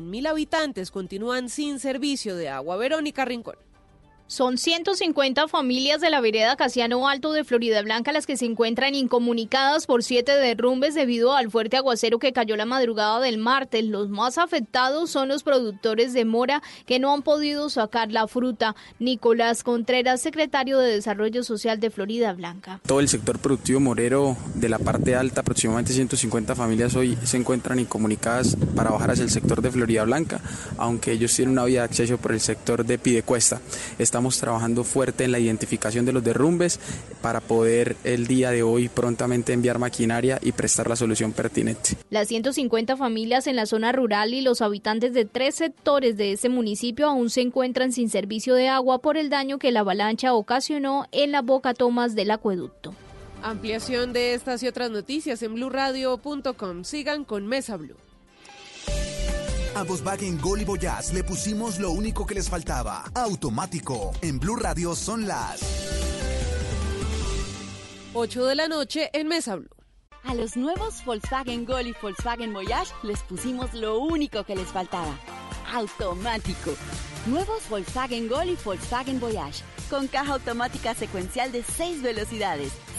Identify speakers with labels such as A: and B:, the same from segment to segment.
A: mil habitantes continúan sin servicio de agua. Verónica Rincón.
B: Son 150 familias de la vereda Casiano Alto de Florida Blanca las que se encuentran incomunicadas por siete derrumbes debido al fuerte aguacero que cayó la madrugada del martes. Los más afectados son los productores de mora que no han podido sacar la fruta. Nicolás Contreras, secretario de Desarrollo Social de Florida Blanca.
C: Todo el sector productivo morero de la parte alta, aproximadamente 150 familias hoy se encuentran incomunicadas para bajar hacia el sector de Florida Blanca, aunque ellos tienen una vía de acceso por el sector de Pidecuesta. Estamos Estamos trabajando fuerte en la identificación de los derrumbes para poder el día de hoy prontamente enviar maquinaria y prestar la solución pertinente.
B: Las 150 familias en la zona rural y los habitantes de tres sectores de ese municipio aún se encuentran sin servicio de agua por el daño que la avalancha ocasionó en la boca tomas del acueducto.
A: Ampliación de estas y otras noticias en blurradio.com. Sigan con Mesa Blue.
D: A Volkswagen Gol y Voyage le pusimos lo único que les faltaba. Automático. En Blue Radio son las
A: 8 de la noche en Mesa Blue.
E: A los nuevos Volkswagen Gol y Volkswagen Voyage les pusimos lo único que les faltaba. Automático. Nuevos Volkswagen Gol y Volkswagen Voyage. Con caja automática secuencial de 6 velocidades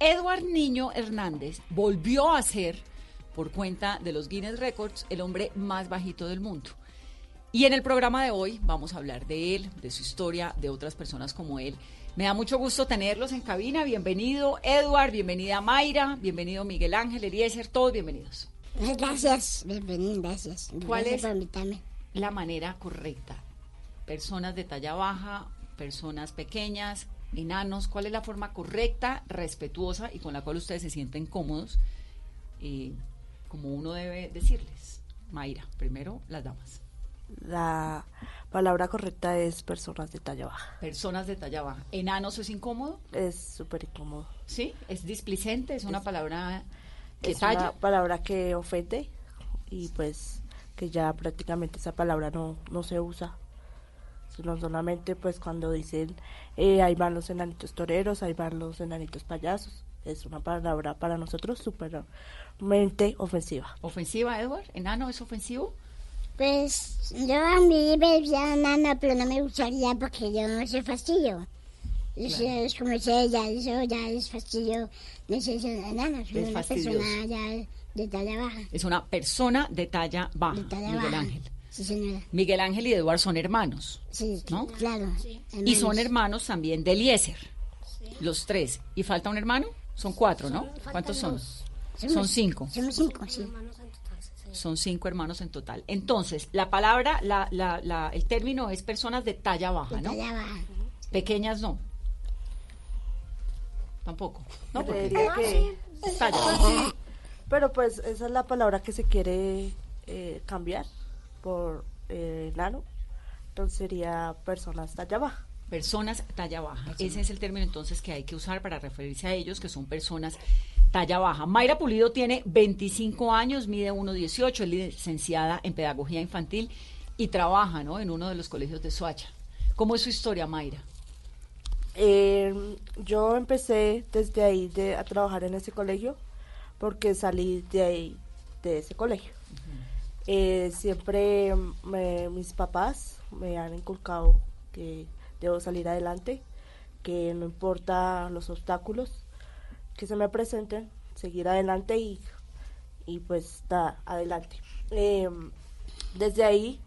F: Edward Niño Hernández volvió a ser, por cuenta de los Guinness Records, el hombre más bajito del mundo. Y en el programa de hoy vamos a hablar de él, de su historia, de otras personas como él. Me da mucho gusto tenerlos en cabina. Bienvenido Edward, bienvenida Mayra, bienvenido Miguel Ángel, Eliezer, todos bienvenidos.
G: Gracias, bienvenido, gracias.
F: ¿Cuál
G: gracias
F: es la manera correcta? Personas de talla baja, personas pequeñas, enanos, ¿cuál es la forma correcta, respetuosa y con la cual ustedes se sienten cómodos? eh, como uno debe decirles. Mayra, primero las damas.
H: La palabra correcta es personas de talla baja.
F: Personas de talla baja. ¿Enanos es incómodo?
H: Es súper incómodo.
F: ¿Sí? ¿Es displicente? ¿Es una palabra que
H: Es
F: talla?
H: una palabra que ofende y pues que ya prácticamente esa palabra no, no se usa. Sino solamente pues cuando dicen eh, ahí van los enanitos toreros, ahí van los enanitos payasos. Es una palabra para nosotros supermente ofensiva.
F: ¿Ofensiva, Edward? ¿Enano es ofensivo?
G: Pues yo a mí me decía nana, pero no me gustaría porque yo no soy fastidio. Eso es como si ella, eso ya es fastidio. No sé si es enano, soy
F: Es
G: una
F: fastidioso.
G: persona ya de talla baja.
F: Es una persona de talla baja,
G: De talla
F: Miguel
G: baja.
F: Ángel.
G: Sí, señora.
F: Miguel Ángel y Eduard son hermanos.
G: Sí,
F: ¿No?
G: claro.
F: Y son
G: hermanos.
F: también de Eliezer. Los tres. ¿Y falta un hermano? Son cuatro, ¿no? ¿Cuántos son? Son cinco.
G: Somos cinco, sí.
F: Son cinco hermanos en total. Entonces, la palabra, la, la, la, el término es personas de talla baja,
G: De
F: ¿no?
G: talla baja.
F: Pequeñas no. Tampoco. No, porque
H: que-
F: talla baja.
H: Pero pues esa es la palabra que se quiere eh, cambiar por eh. Entonces sería personas talla baja.
F: Personas talla baja. Ese es el término entonces que hay que usar para referirse a ellos, que son personas talla baja. Mayra Pulido tiene 25 años, mide 1,18, es licenciada en Pedagogía Infantil y trabaja ¿no? en uno de los colegios de Soacha. ¿Cómo es su historia, Mayra?
H: Eh, yo empecé desde ahí de, a trabajar en ese colegio porque salí de ahí, de ese colegio. Eh, siempre me- mis papás me han inculcado que debo salir adelante, que no importa los obstáculos que se me presenten, seguir adelante y, y pues da adelante. Eh, desde ahí,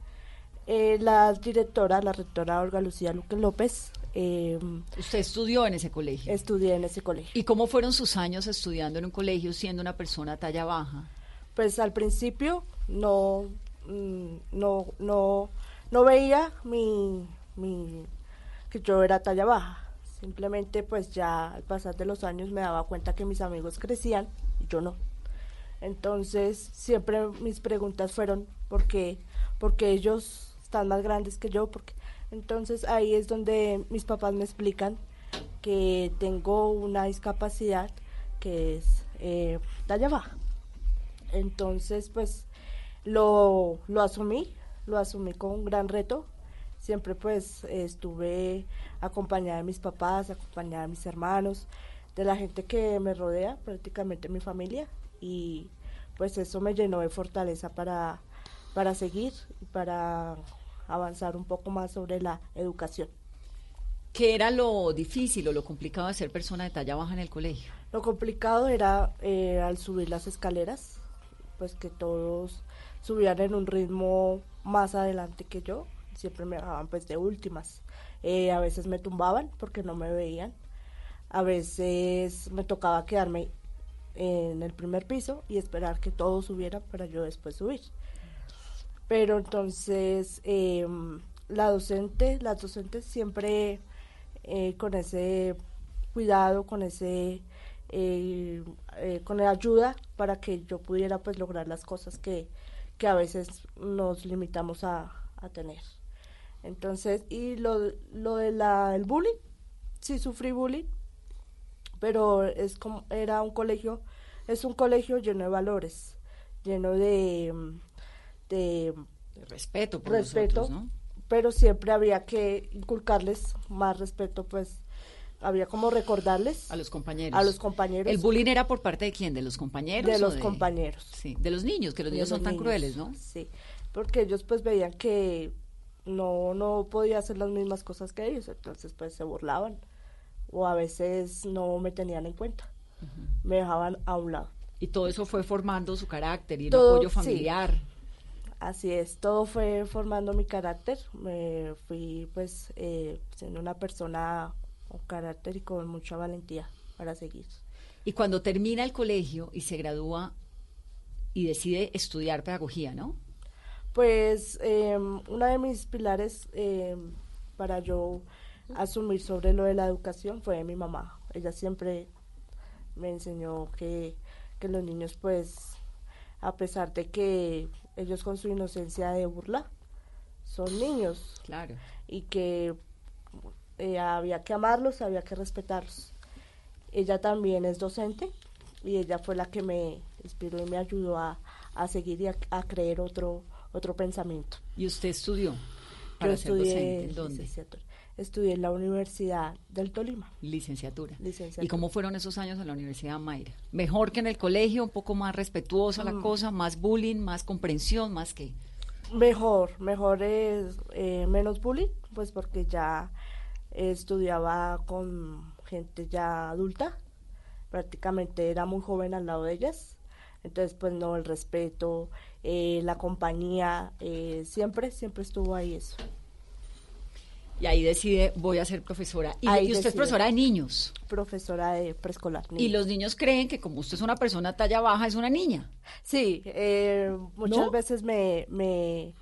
H: eh, la directora, la rectora Olga Lucía Luque López, eh,
F: Usted estudió en ese colegio.
H: estudié en ese colegio.
F: ¿Y cómo fueron sus años estudiando en un colegio siendo una persona talla baja?
H: Pues al principio no, mm, no, no, no veía mi, mi, que yo era talla baja. Simplemente pues ya al pasar de los años me daba cuenta que mis amigos crecían y yo no. Entonces siempre mis preguntas fueron ¿por qué, porque ellos están más grandes que yo, porque entonces ahí es donde mis papás me explican que tengo una discapacidad que es eh, talla baja. Entonces, pues lo, lo asumí, lo asumí con un gran reto. Siempre pues estuve acompañada de mis papás, acompañada de mis hermanos, de la gente que me rodea, prácticamente mi familia, y pues eso me llenó de fortaleza para, para seguir y para avanzar un poco más sobre la educación.
F: ¿Qué era lo difícil o lo complicado de ser persona de talla baja en el colegio?
H: Lo complicado era eh, al subir las escaleras, pues que todos subían en un ritmo más adelante que yo, siempre me dejaban pues de últimas. Eh, a veces me tumbaban porque no me veían, a veces me tocaba quedarme en el primer piso y esperar que todos subieran para yo después subir. Pero entonces em, la docente, las docentes siempre eh, con ese cuidado, con ese eh, eh, con la ayuda para que yo pudiera pues lograr las cosas que, que a veces nos limitamos a, a tener. Entonces, y lo, lo de la, el bullying, sí sufrí bullying, pero es como, era un colegio, es un colegio lleno de valores, lleno de,
F: de, respeto, por
H: respeto,
F: ¿no?
H: pero siempre había que inculcarles más respeto, pues había como recordarles
F: a los compañeros.
H: A los compañeros.
F: ¿El bullying era por parte de quién? ¿De los compañeros?
H: De los compañeros.
F: Sí, de los niños, que los niños son tan crueles, ¿no?
H: Sí, porque ellos pues veían que no, no podía hacer las mismas cosas que ellos, entonces pues se burlaban o a veces no me tenían en cuenta, me dejaban a un lado.
F: Y todo eso fue formando su carácter y el apoyo familiar.
H: Así es, todo fue formando mi carácter. Me fui pues eh, siendo una persona con carácter y con mucha valentía para seguir.
F: Y cuando termina el colegio y se gradúa y decide estudiar pedagogía, ¿no?
H: Pues eh, una de mis pilares eh, para yo asumir sobre lo de la educación fue mi mamá. Ella siempre me enseñó que, que los niños pues a pesar de que ellos con su inocencia de burla son niños.
F: Claro.
H: Y que eh, había que amarlos, había que respetarlos. Ella también es docente y ella fue la que me inspiró y me ayudó a, a seguir y a, a, creer otro, otro pensamiento.
F: ¿Y usted estudió?
H: Para Yo estudié, ¿En dónde? Estudié en la Universidad del Tolima.
F: Licenciatura.
H: Licenciatura.
F: ¿Y cómo fueron esos años en la Universidad Mayra? ¿Mejor que en el colegio? ¿Un poco más respetuosa mm. la cosa? ¿Más bullying? ¿Más comprensión? ¿Más qué?
H: Mejor, mejor es eh, menos bullying, pues porque ya estudiaba con gente ya adulta, prácticamente era muy joven al lado de ellas, entonces pues no, el respeto, eh, la compañía, eh, siempre, siempre estuvo ahí eso.
F: Y ahí decide, voy a ser profesora. ¿Y, ¿y usted es profesora de niños?
H: Profesora de preescolar.
F: ¿Y los niños creen que como usted es una persona talla baja, es una niña?
H: Sí, eh, muchas
F: ¿No?
H: veces me, me,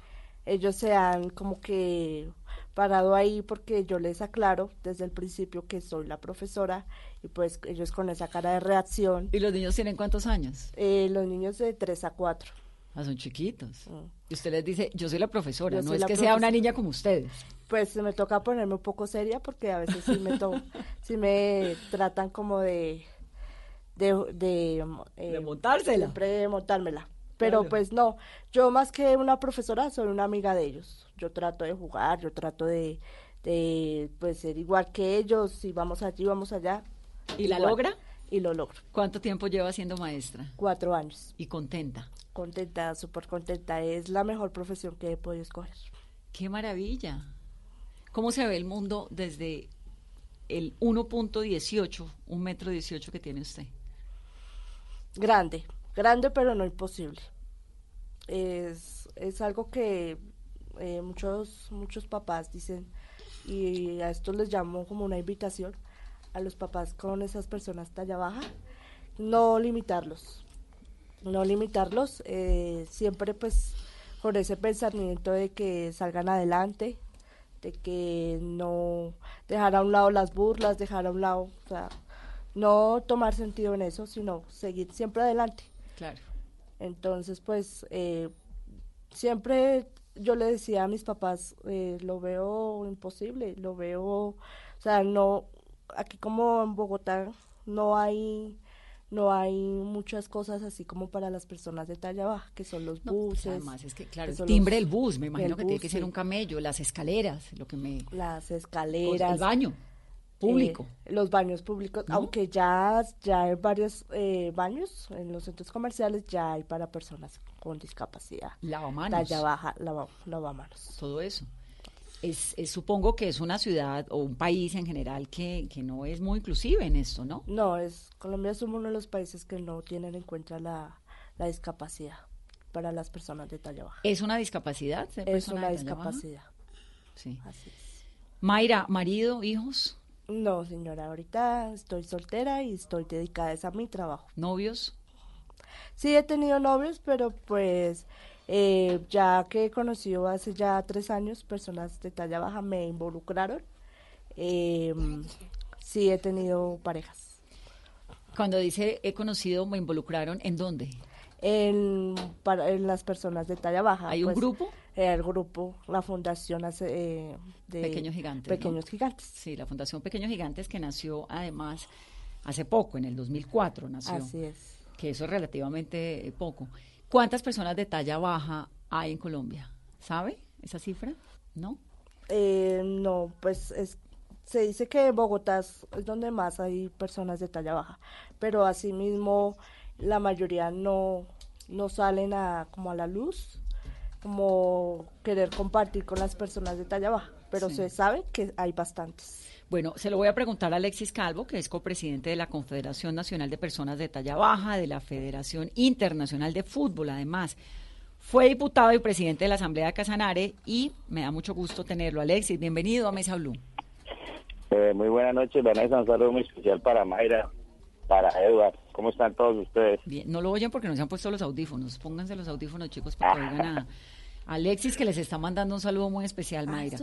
H: ellos se han como que parado ahí porque yo les aclaro desde el principio que soy la profesora y pues ellos con esa cara de reacción.
F: ¿Y los niños tienen cuántos años?
H: Eh, los niños de 3 a 4.
F: Ah, son chiquitos. Mm. Y usted les dice, yo soy la profesora,
H: Yo
F: no es que sea una niña como ustedes.
H: Pues me toca ponerme un poco seria porque a veces sí me, to sí me tratan como de... De, de, eh,
F: de montársela.
H: Siempre de montármela. Pero
F: Claro.
H: pues no, yo más que una profesora soy una amiga de ellos. Yo trato de jugar, yo trato de, de pues ser igual que ellos, y vamos allí, vamos allá.
F: ¿Y la logra?
H: Y lo logro.
F: ¿Cuánto tiempo lleva siendo maestra?
H: Cuatro años.
F: ¿Y contenta?
H: Contenta, súper contenta. Es la mejor profesión que he podido escoger.
F: ¡Qué maravilla! ¿Cómo se ve el mundo desde el 1.18, un metro 18 que tiene usted?
H: Grande, grande pero no imposible. Es, es algo que eh, muchos, muchos papás dicen, y a esto les llamo como una invitación a los papás con esas personas talla baja, no limitarlos, no limitarlos, eh, siempre pues con ese pensamiento de que salgan adelante, de que no dejar a un lado las burlas, dejar a un lado, o sea, no tomar sentido en eso, sino seguir siempre adelante.
F: Claro.
H: Entonces, pues, eh, siempre yo le decía a mis papás, eh, lo veo imposible, lo veo, o sea, no, aquí como en Bogotá no hay no hay muchas cosas así como para las personas de talla baja, que son los
F: No, pues
H: buses.
F: además es que, claro,
H: que
F: el timbre del bus, me imagino
H: el
F: que tiene
H: bus,
F: que ser un camello, las escaleras, lo que me...
H: Las
F: el
H: escaleras.
F: baño público.
H: eh, los baños públicos,
F: ¿No?
H: aunque ya, ya hay varios eh, baños en los centros comerciales, ya hay para personas con discapacidad.
F: Lavamanos.
H: Talla baja, lava, lavamanos.
F: todo eso. Es, es- supongo que es una ciudad o un país en general que, que no es muy inclusive en esto, ¿no?
H: No, es Colombia es uno de los países que no tienen en cuenta la, la discapacidad para las personas de talla baja.
F: ¿Es una discapacidad?
H: Es una
F: de talla baja?
H: discapacidad.
F: Sí.
H: Así es.
F: Mayra, marido, hijos,
H: No, señora, ahorita estoy soltera y estoy dedicada a mi trabajo.
F: novios.
H: Sí he tenido novios, pero pues eh, ya que he conocido hace ya tres años personas de talla baja me involucraron. Eh, sí he tenido parejas.
F: Cuando dice he conocido, me involucraron, ¿en dónde?
H: En, para, en las personas de talla baja.
F: ¿Hay un
H: pues,
F: grupo?
H: Eh, el grupo, la fundación hace, eh, de
F: Pequeños Gigantes. ¿no?
H: Pequeños Gigantes.
F: Sí, la Fundación Pequeños Gigantes que nació además hace poco, en el 2004 nació.
H: Así es.
F: Que eso es relativamente eh, poco. ¿Cuántas personas de talla baja hay en Colombia? ¿Sabe esa cifra? ¿No?
H: Eh, no, pues es, se dice que en Bogotá es, es donde más hay personas de talla baja, pero asimismo la mayoría no, no salen a, como a la luz, como querer compartir con las personas de talla baja, pero
F: Sí.
H: se sabe que hay bastantes.
F: Bueno, se lo voy a preguntar a Alexis Calvo, que es copresidente de la Confederación Nacional de Personas de Talla Baja, de la Federación Internacional de Fútbol, además. Fue diputado y presidente de la Asamblea de Casanare y me da mucho gusto tenerlo. Alexis, bienvenido a Mesa Blue.
I: Eh, muy buenas noches, Vanessa. Un saludo muy especial para Mayra, para Edward. ¿Cómo están todos ustedes?
F: Bien, no lo oyen porque no se han puesto los audífonos. Pónganse los audífonos, chicos, para que oigan a Alexis, que les está mandando un saludo muy especial, Mayra.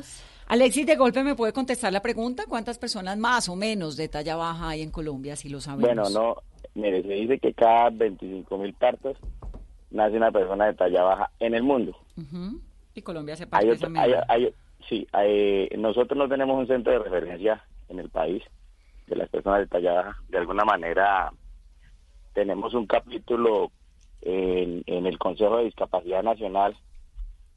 F: Alexis, de golpe me puede contestar la pregunta, ¿cuántas personas más o menos de talla baja hay en Colombia, si lo sabemos?
I: Bueno, no, mire, se dice que cada 25 mil partos nace una persona de talla baja en el mundo.
F: Y Colombia se
I: Hay
F: parte
I: otro- hay- sí, hay- nosotros no tenemos un centro de referencia en el país de las personas de talla baja. De alguna manera tenemos un capítulo en, en el Consejo de Discapacidad Nacional.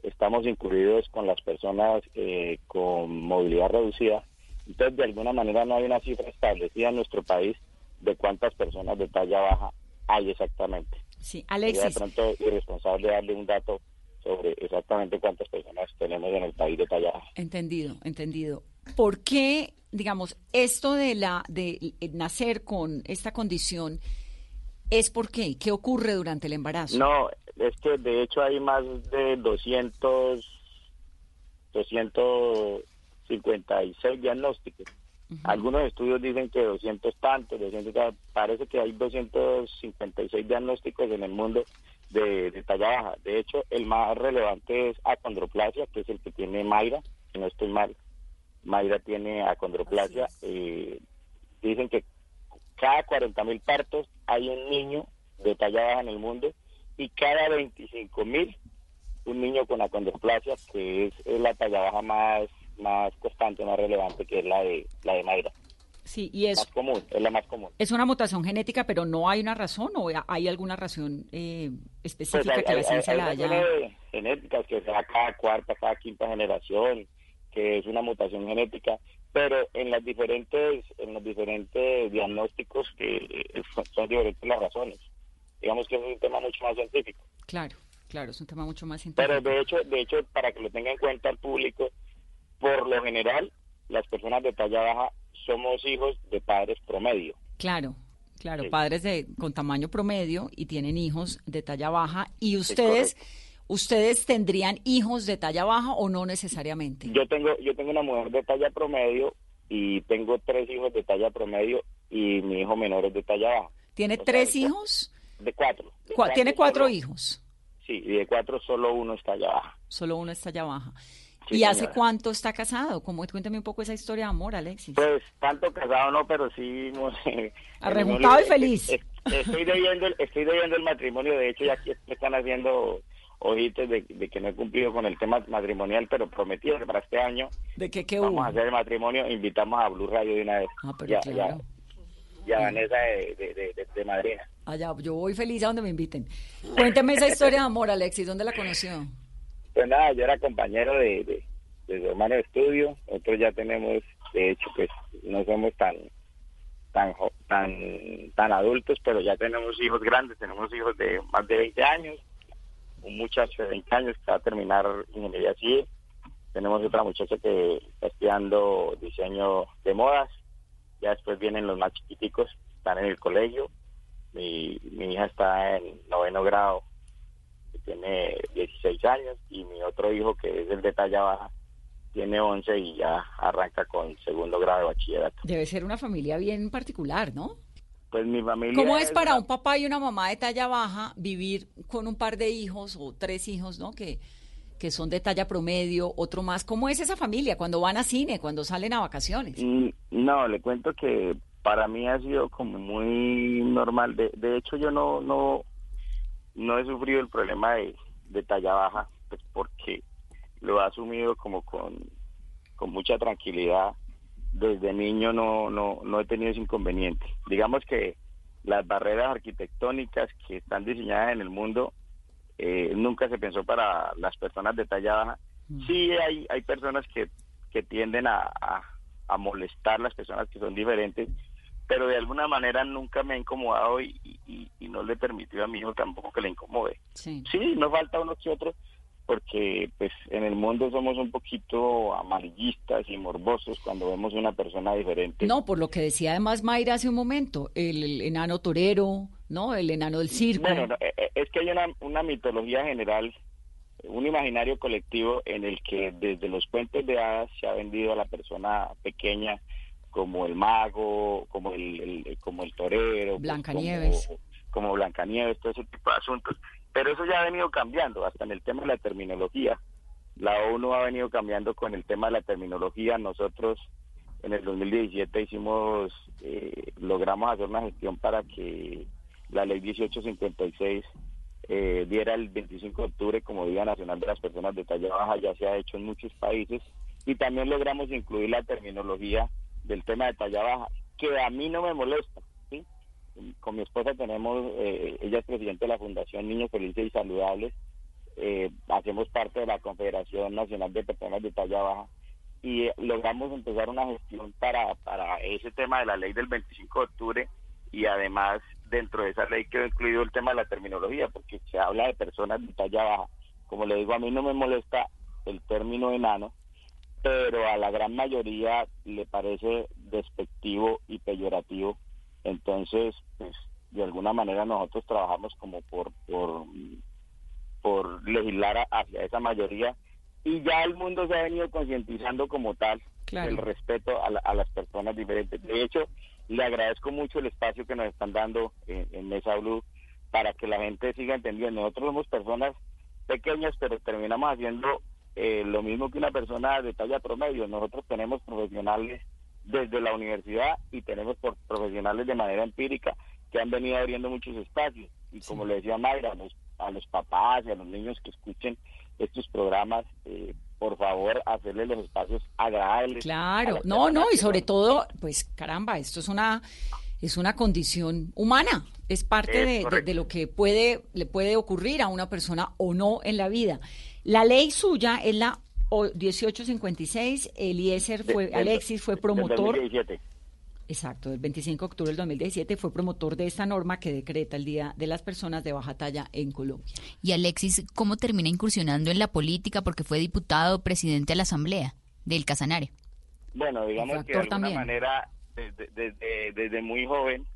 I: Estamos incluidos con las personas eh, con movilidad reducida. Entonces, de alguna manera no hay una cifra establecida en nuestro país de cuántas personas de talla baja hay exactamente.
F: Sí,
I: Sería
F: Alexis,
I: de pronto irresponsable darle un dato sobre exactamente cuántas personas tenemos en el país de talla baja.
F: entendido, entendido. ¿Por qué, digamos, esto de la de eh, nacer con esta condición es por qué? ¿Qué ocurre durante el embarazo?
I: No, es que de hecho hay más de 200, 256 diagnósticos. Algunos estudios dicen que 200 tantos, 200 ta- parece que hay 256 diagnósticos en el mundo de, de talla baja. De hecho, el más relevante es acondroplasia, que es el que tiene Mayra, si no estoy mal. Mayra tiene acondroplasia. Eh, dicen que cada 40 mil partos hay un niño de talla baja en el mundo y cada 25 mil un niño con acondroplasia, que es, es la talla baja más más constante, más relevante, que es la de la de Mayra.
F: Sí, y es,
I: Más común, es la más común.
F: es una mutación genética, pero no hay una razón o hay alguna razón eh, específica
I: Pues hay,
F: que la
I: hay-
F: ciencia
I: hay
F: la haya...
I: genéticas que se da cada cuarta, cada quinta generación, que es una mutación genética, pero en las diferentes, en los diferentes diagnósticos que eh, son diferentes las razones. Digamos que es un tema mucho más científico.
F: Claro, claro, es un tema mucho más científico.
I: Pero de hecho, de hecho, para que lo tenga en cuenta el público, por lo general, las personas de talla baja somos hijos de padres promedio.
F: Claro, claro,
I: Sí.
F: padres de con tamaño promedio y tienen hijos de talla baja. ¿Y ustedes, ustedes tendrían hijos de talla baja o no necesariamente?
I: Yo tengo, yo tengo una mujer de talla promedio y tengo tres hijos de talla promedio y mi hijo menor es de talla baja.
F: ¿Tiene
I: O
F: tres hijos?
I: De cuatro. De
F: Tiene cuatro
I: solo-
F: hijos,
I: Sí, y de cuatro solo uno es talla baja.
F: solo uno es talla baja.
I: Sí,
F: ¿Y hace cuánto está casado? ¿Cómo, cuéntame un poco esa historia de amor, Alexis.
I: Pues tanto casado no, pero sí... no sé,
F: Arrejuntado y feliz.
I: es- Estoy debiendo, el- estoy debiendo el matrimonio, de hecho ya aquí me están haciendo ojitos de, de que no he cumplido con el tema matrimonial, pero prometido que para este año
F: ¿De qué, qué
I: vamos
F: hubo?
I: a hacer el matrimonio, invitamos a Blue Radio de una vez.
F: Ah, pero
I: ya,
F: claro.
I: ya, ya Vanessa de, de, de, de- de madrina.
F: Allá, yo voy feliz a donde me inviten. Cuénteme esa historia de amor, Alexis. ¿Dónde la conoció?
I: Pues nada, yo era compañero de, de, su hermano de estudio, nosotros ya tenemos, de hecho, pues no somos tan tan tan tan adultos, pero ya tenemos hijos grandes, tenemos hijos de más de 20 años, un muchacho de 20 años que va a terminar ingeniería civil, tenemos otra muchacha que está estudiando diseño de modas, ya después vienen los más chiquiticos, están en el colegio, mi, mi hija está en noveno grado que tiene 16 años y mi otro hijo que es el de talla baja tiene 11 y ya arranca con segundo grado de bachillerato.
F: Debe ser una familia bien particular, ¿no?
I: Pues mi familia
F: ¿Cómo es para un papá y una mamá de talla baja vivir con un par de hijos o tres hijos, ¿no? Que, que son de talla promedio, otro más. ¿Cómo es esa familia cuando van a cine, cuando salen a vacaciones?
I: Mm, No, le cuento que para mí ha sido como muy normal. De, hecho, yo no no no he sufrido el problema de, de talla baja, pues porque lo he asumido como con, con mucha tranquilidad. Desde niño no, no, no he tenido ese inconveniente. Digamos que las barreras arquitectónicas que están diseñadas en el mundo eh, nunca se pensó para las personas de talla baja. Sí hay, hay personas que, que tienden a, a, a molestar las personas que son diferentes, pero de alguna manera nunca me ha incomodado y, y, y no le permitió a mi hijo tampoco que le incomode.
F: Sí.
I: Sí, nos falta uno que otro, porque pues en el mundo somos un poquito amarillistas y morbosos cuando vemos una persona diferente.
F: No, por lo que decía además Mayra hace un momento, el, el enano torero, ¿no? El enano del circo.
I: Bueno, no, eh, eh, es que hay una, una mitología general, un imaginario colectivo en el que desde los cuentos de hadas se ha vendido a la persona pequeña como el mago, como el, el- como el torero, pues,
F: Blancanieves.
I: como, como Blancanieves, todo ese tipo de asuntos. Pero eso ya ha venido cambiando, hasta en el tema de la terminología. La ONU ha venido cambiando con el tema de la terminología. Nosotros en el 2017 hicimos, eh, logramos hacer una gestión para que la ley 1856 eh, diera el 25 de octubre como Día Nacional de las Personas de Talla Baja, ya se ha hecho en muchos países, y también logramos incluir la terminología del tema de talla baja, que a mí no me molesta. Con mi esposa tenemos, eh, ella es presidente de la Fundación Niños Felices y Saludables, eh, hacemos parte de la Confederación Nacional de Personas de Talla Baja, y eh, logramos empezar una gestión para, para ese tema de la ley del 25 de octubre y además dentro de esa ley quedó incluido el tema de la terminología porque se habla de personas de talla baja. Como le digo, a mí no me molesta el término enano, pero a la gran mayoría le parece despectivo y peyorativo. Entonces, pues de alguna manera nosotros trabajamos como por por por legislar a- hacia esa mayoría y ya el mundo se ha venido concientizando como tal
F: Claro.
I: el respeto a, la- a las personas diferentes. De hecho, le agradezco mucho el espacio que nos están dando en, en Mesa Blue para que la gente siga entendiendo. Nosotros somos personas pequeñas, pero terminamos haciendo eh, lo mismo que una persona de talla promedio. Nosotros tenemos profesionales desde la universidad y tenemos por- profesionales de manera empírica que han venido abriendo muchos espacios. Y como le decía Mayra, a los, a los papás y a los niños que escuchen estos programas, eh, por favor, hacerles los espacios agradables.
F: Claro, no, no, y sobre todo, pues caramba, esto es una es una condición humana, es parte
I: Es
F: de, de- de lo que puede le puede ocurrir a una persona o no en la vida. La ley suya es la o- 1856, Eliezer fue Alexis fue promotor
I: 2017.
F: Exacto, el 25 de octubre del 2017 fue promotor de esta norma que decreta el Día de las Personas de Baja Talla en Colombia.
J: Y Alexis, ¿cómo termina incursionando en la política? Porque fue diputado, presidente de la Asamblea del Casanare.
I: Bueno, digamos que de alguna
F: también.
I: manera, desde, desde, desde muy joven,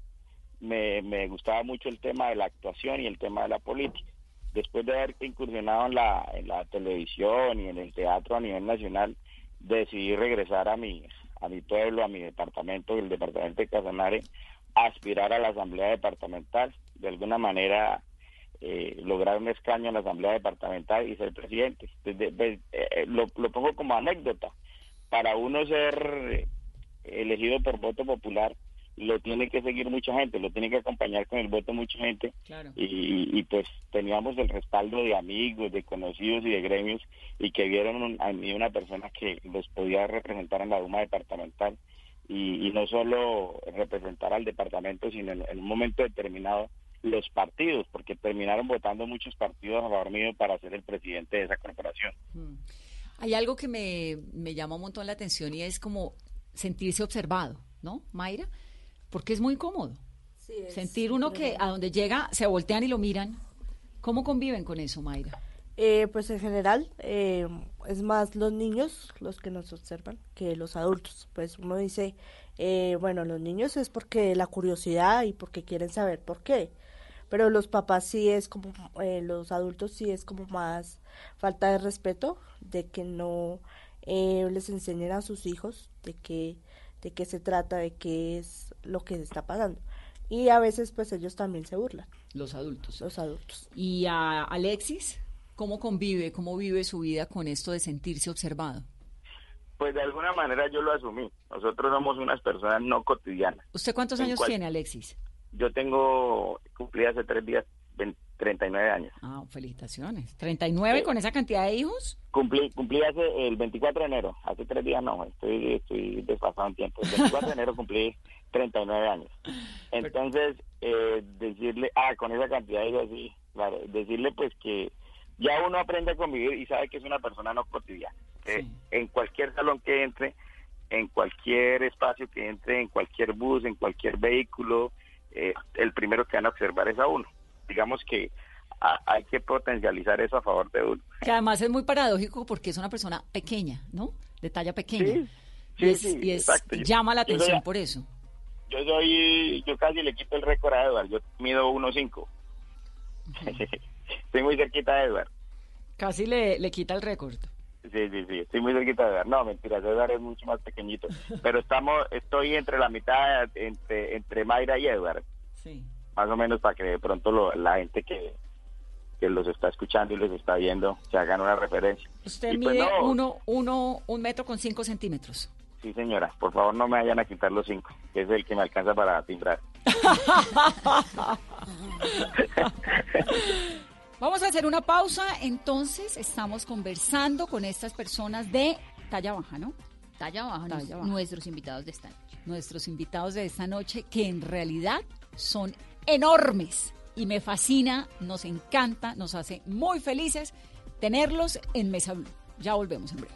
I: me, me gustaba mucho el tema de la actuación y el tema de la política. Después de haber incursionado en la, en la televisión y en el teatro a nivel nacional, decidí regresar a mi, a mi pueblo, a mi departamento, el departamento de Casanare, aspirar a la asamblea departamental. De alguna manera, eh, lograr un escaño en la asamblea departamental y ser presidente. Desde- de- eh, lo, lo pongo como anécdota. Para uno ser eh, elegido por voto popular, lo tiene que seguir mucha gente, lo tiene que acompañar con el voto mucha gente. Y, y, pues teníamos el respaldo de amigos, de conocidos y de gremios y que vieron a mí una persona que los podía representar en la Duma departamental y, no solo representar al departamento, sino en, un momento determinado los partidos, porque terminaron votando muchos partidos a favor mío para ser el presidente de esa corporación. Mm.
F: Hay algo que me, me llama un montón la atención y es como sentirse observado, ¿no, Mayra? Porque es muy cómodo. Sentir uno que a donde llega se voltean y lo miran. ¿Cómo conviven con eso, Mayra?
H: Eh, pues en general eh, es más los niños los que nos observan que los adultos. Pues uno dice, eh, bueno, los niños es porque la curiosidad y porque quieren saber por qué. Pero los papás sí es como, los adultos sí es como más falta de respeto, de que no les enseñen a sus hijos de que de qué se trata, de qué es lo que está pasando. Y a veces pues ellos también se burlan.
F: Los adultos.
H: Los adultos.
F: ¿Y a Alexis? ¿Cómo convive, cómo vive su vida con esto de sentirse observado?
I: Pues de alguna manera yo lo asumí. Nosotros somos unas personas no cotidianas.
F: ¿Usted cuántos años tiene, Alexis?
I: Yo tengo, cumplí hace tres días 39 años.
F: Ah, felicitaciones. ¿39 con esa cantidad de hijos?
I: Cumplí, cumplí hace el 24 de enero, hace tres días no, estoy, estoy desfasado en tiempo. El 24 de enero cumplí 39 años. Entonces, eh, decirle, ah, con esa cantidad de hijos, sí, claro, decirle pues que ya uno aprende a convivir y sabe que es una persona no cotidiana. En cualquier salón que entre, en cualquier espacio que entre, en cualquier bus, en cualquier vehículo, eh, el primero que van a observar es a uno digamos que hay que potencializar eso a favor de uno.
F: Que además es muy paradójico porque es una persona pequeña, ¿no? De talla pequeña.
I: Sí, sí,
F: y es, llama la atención por eso.
I: Yo soy, yo casi le quito el récord a Edward, yo mido 1.5. estoy muy cerquita de Edward.
F: Casi le, le quita el récord.
I: Sí, sí, sí, estoy muy cerquita de Edward. No, mentira, Edward es mucho más pequeñito. Pero estamos, estoy entre la mitad, entre, entre Mayra y Edward. Sí más o menos para que de pronto la gente que, los está escuchando y los está viendo se hagan una referencia.
F: Usted pues mide uno, uno, un metro con cinco centímetros.
I: Sí, señora, por favor no me vayan a quitar los cinco, que es el que me alcanza para timbrar.
F: Vamos a hacer una pausa, entonces estamos conversando con estas personas de talla baja, ¿no?
J: Talla baja, talla baja. nuestros invitados de esta noche.
F: Nuestros invitados de esta noche que en realidad son enormes y me fascina, nos encanta, nos hace muy felices tenerlos en Mesa Blue. Ya volvemos en breve.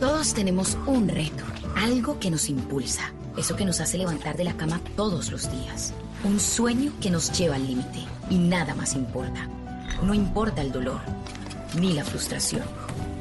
K: Todos tenemos un reto, algo que nos impulsa, eso que nos hace levantar de la cama todos los días, un sueño que nos lleva al límite y nada más importa. No importa el dolor, ni la frustración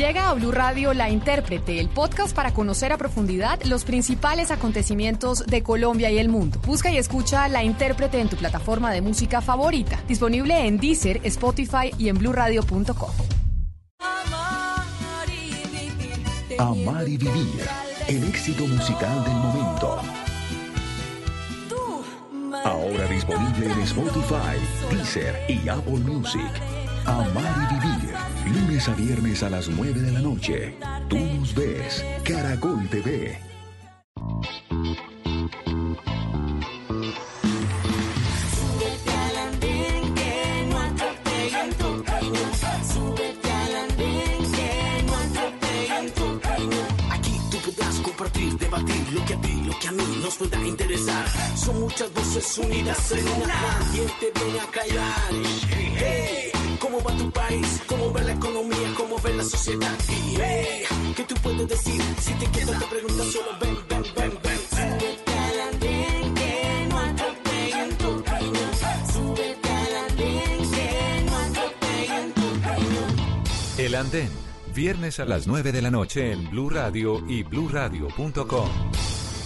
L: Llega a Blue Radio La Intérprete, el podcast para conocer a profundidad los principales acontecimientos de Colombia y el mundo. Busca y escucha La Intérprete en tu plataforma de música favorita, disponible en Deezer, Spotify y en bluradio.com.
M: Amar y vivir, el éxito musical del momento. Ahora disponible en Spotify, Deezer y Apple Music. Amar y vivir Lunes a viernes a las 9 de la noche. Tú nos ves. Caracol TV.
N: Aquí tú podrás compartir, debatir lo que a ti, lo que a mí nos pueda interesar. Son muchas voces unidas en una. Nadie te viene a callar. Hey, ¿Cómo va tu país? ¿Cómo ve la economía? ¿Cómo ve la sociedad? Y hey, ¿qué tú puedes decir? Si te quedas te preguntas solo ven, ven, ven, ven. Súbete al andén que no atropellen tu opinión. Súbete al andén que no atropellen tu opinión.
O: El andén, viernes a las 9 de la noche en Blue Radio y bluradio.com.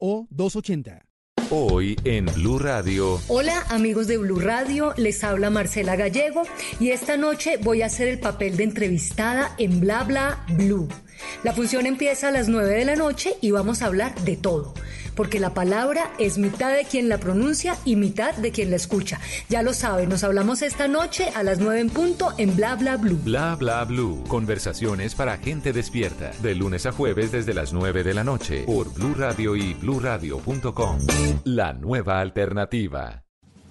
P: 280.
O: Hoy en Blue Radio.
Q: Hola amigos de Blue Radio, les habla Marcela Gallego y esta noche voy a hacer el papel de entrevistada en Bla Bla Blue. La función empieza a las 9 de la noche y vamos a hablar de todo, porque la palabra es mitad de quien la pronuncia y mitad de quien la escucha. Ya lo saben, nos hablamos esta noche a las 9 en punto en Bla Bla Blue.
O: Bla Bla Blue. Conversaciones para gente despierta. De lunes a jueves desde las 9 de la noche por Blue Radio y bluradio.com. La nueva alternativa.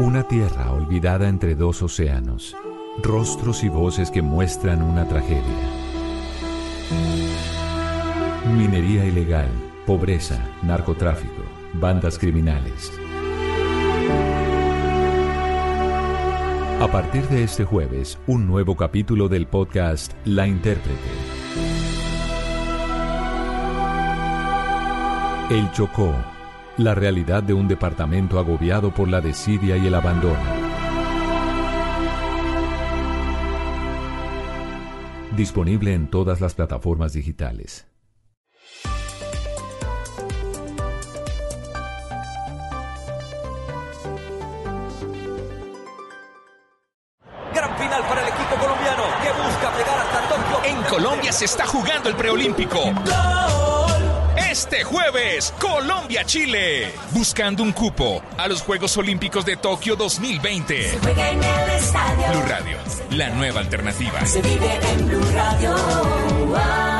O: Una tierra olvidada entre dos océanos. Rostros y voces que muestran una tragedia. Minería ilegal, pobreza, narcotráfico, bandas criminales. A partir de este jueves, un nuevo capítulo del podcast La Intérprete. El Chocó, la realidad de un departamento agobiado por la desidia y el abandono. Disponible en todas las plataformas digitales.
R: Gran final para el equipo colombiano que busca llegar hasta Tokio.
S: En Colombia se está jugando el preolímpico. Este jueves, Colombia-Chile. Buscando un cupo a los Juegos Olímpicos de Tokio 2020.
T: juega en el estadio.
S: Blue Radio, la nueva alternativa.
T: Se vive en Blue Radio.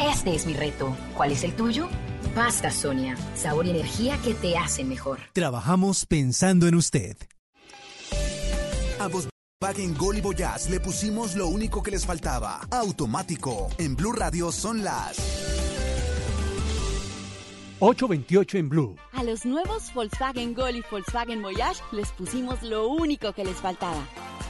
K: Este es mi reto. ¿Cuál es el tuyo? Pasta Sonia, sabor y energía que te hacen mejor.
P: Trabajamos pensando en usted.
D: A Volkswagen Gol y Voyage le pusimos lo único que les faltaba. Automático. En Blue Radio son las
P: 828 en Blue.
E: A los nuevos Volkswagen Gol y Volkswagen Voyage les pusimos lo único que les faltaba.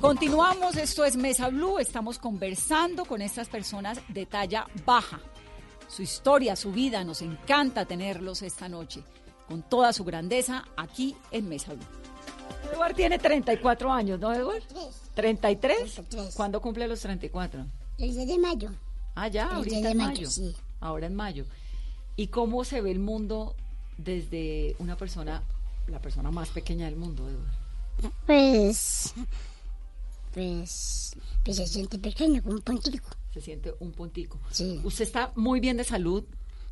F: Continuamos, esto es Mesa Blue, estamos conversando con estas personas de talla baja. Su historia, su vida, nos encanta tenerlos esta noche, con toda su grandeza, aquí en Mesa Blue. Edward tiene 34 años, ¿no, Edward? 33. ¿Cuándo cumple los 34?
G: El 10 de mayo.
F: Ah, ya,
G: El
F: ahorita
G: 10 de
F: en
G: mayo,
F: mayo.
G: sí.
F: Ahora en mayo. ¿Y cómo se ve el mundo desde una persona, la persona más pequeña del mundo, Edward?
G: Pues, pues, pues se siente pequeño, como un puntico.
F: Se siente un puntico.
G: Sí.
F: Usted está muy bien de salud,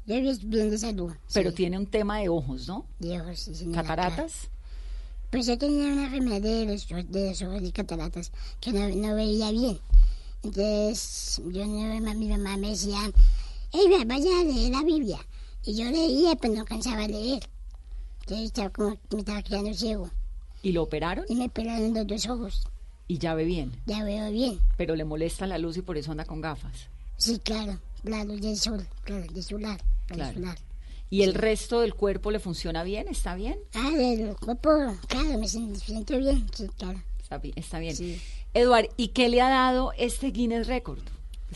G: Yo bien, bien de salud.
F: pero
G: sí.
F: tiene un tema de ojos, ¿no?
G: De ojos, sí,
F: ¿Cataratas?
G: Pues yo tenía una enfermedad de los, de los ojos y cataratas que no, no veía bien. Entonces, yo no, mi mamá me decía, hey, va- vaya a leer la Biblia. Y yo leía, pero no cansaba de leer. Entonces, estaba como, me estaba quedando ciego.
F: ¿Y lo operaron?
G: Y me operaron los dos ojos.
F: Y ya ve bien,
G: Ya veo bien.
F: pero le molesta la luz y por eso anda con gafas.
G: Sí, claro. La luz del sol, claro, del solar. del
F: Claro.
G: solar.
F: ¿Y el resto del cuerpo le funciona bien? ¿Está bien?
G: Ah, del cuerpo, claro, me siento, bien. Sí, claro.
F: Está bien. Está bien. Eduard, ¿y qué le ha dado este Guinness Record?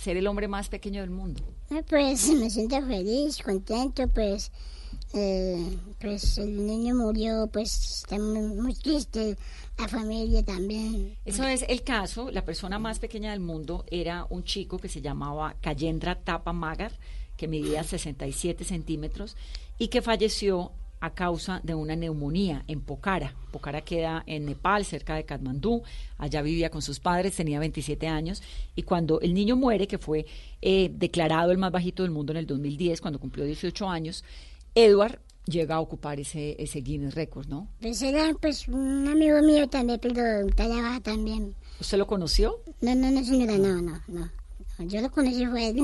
F: Ser el hombre más pequeño del mundo.
G: Ah, Pues me siento feliz, contento, pues, pues el niño murió, pues está muy, muy triste, la familia también.
F: Eso es el caso. La persona más pequeña del mundo era un chico que se llamaba Kayendra Tapa Magar, que medía 67 centímetros y que falleció a causa de una neumonía en Pokhara. Pokhara queda en Nepal, cerca de Katmandú. Allá vivía con sus padres, tenía 27 años. Y cuando el niño muere, que fue eh, declarado el más bajito del mundo en el 2010, cuando cumplió 18 años, Edward llega a ocupar ese, ese Guinness Record, ¿no?
G: Pues era pues un amigo mío también, pero talla baja también.
F: ¿Usted lo conoció?
G: No, no, no, señora, no, no, no. Yo lo conocí fue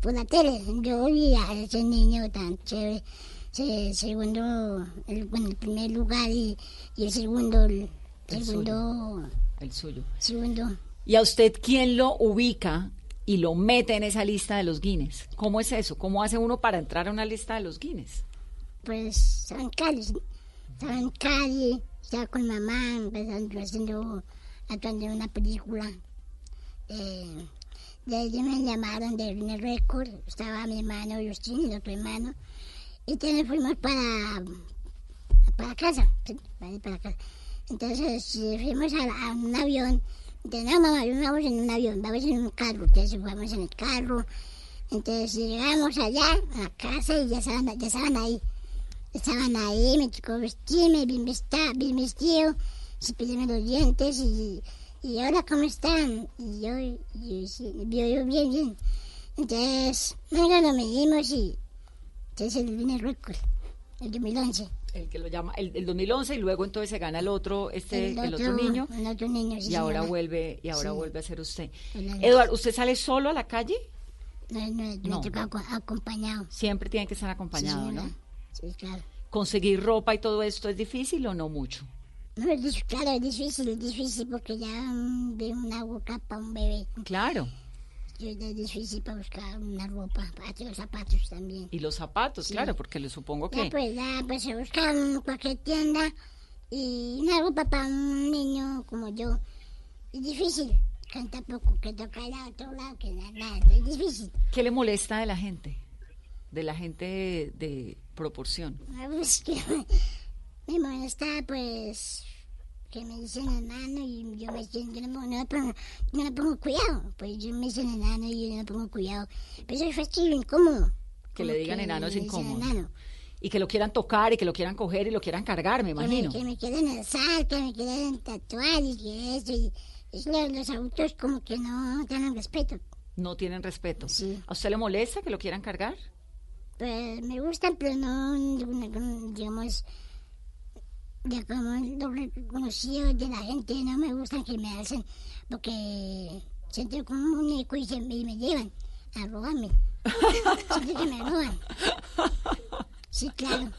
G: por la tele. Yo vi a ese niño tan chévere. Se, segundo, el, bueno, el primer lugar y, y el segundo, el,
F: El
G: segundo,
F: El suyo.
G: segundo.
F: ¿Y a usted quién lo ubica y lo mete en esa lista de los Guinness? ¿Cómo es eso? ¿Cómo hace uno para entrar a una lista de los Guinness?
G: pues en Cali, en Cali, estaba con mamá, empezando haciendo, actuando una película. Eh, de ahí me llamaron de Guinness Record, estaba mi hermano Justin y otro hermano, y entonces fuimos para, para casa, para casa. Entonces eh, fuimos a, a un avión, entonces no mamá, vamos en un avión, vamos en un carro, entonces fuimos en el carro, entonces llegamos allá a casa y ya estaban, ya estaban ahí. Estaban ahí, me tocó vestirme, bien, vesta, bien vestido, cepillarme los dientes y, y ahora cómo están. Y yo, yo, yo, yo bien, bien. Entonces, venga, lo medimos y entonces el Guinness Record, el 2011.
F: El que lo llama, el, el 2011 y luego entonces se gana el otro, este, el, otro, niño.
G: El otro niño, sí,
F: y ahora
G: señora.
F: vuelve, y ahora
G: Sí.
F: vuelve a ser usted. Eduardo, ¿usted sale solo a la calle?
G: No, no,
F: No.
G: me tocó aco- acompañado.
F: Siempre tiene que estar acompañado,
G: Sí,
F: ¿no?
G: Sí, claro.
F: ¿Conseguir ropa y todo esto es difícil o no mucho?
G: No, es claro, es difícil, es difícil porque ya mm, veo una boca para un bebé.
F: Claro.
G: Es difícil para buscar una ropa, los zapatos también.
F: Y los zapatos,
G: Sí.
F: claro, porque le supongo
G: Ya
F: que...
G: pues, ya pues se busca en cualquier tienda y una ropa para un niño como yo. Es difícil, que tampoco, que toca ir a otro lado, que nada, nada, es difícil.
F: ¿Qué le molesta de la gente? De la gente de, de proporción.
G: Ah, Pues que me molesta pues que me dicen enano y yo me siento, no, no, le pongo, no le pongo cuidado, pues yo me dicen enano y yo no le pongo cuidado. Pero eso es fastidio, incómodo.
F: Que le digan
G: que
F: enano es incómodo.
G: enano.
F: Y que lo quieran tocar y que lo quieran coger y lo quieran cargar, me
G: Que me,
F: imagino.
G: que me quieren alzar, que me quieren tatuar y que eso. Y, es lo- los adultos como que no tienen respeto.
F: No tienen respeto. ¿A usted le molesta que lo quieran cargar?
G: Pues me gustan, pero no, digamos, ya como reconocido de la gente, no me gustan que me hacen, porque siento como un muñeco y, se, y me llevan a robarme. siento que me roban. Sí, claro.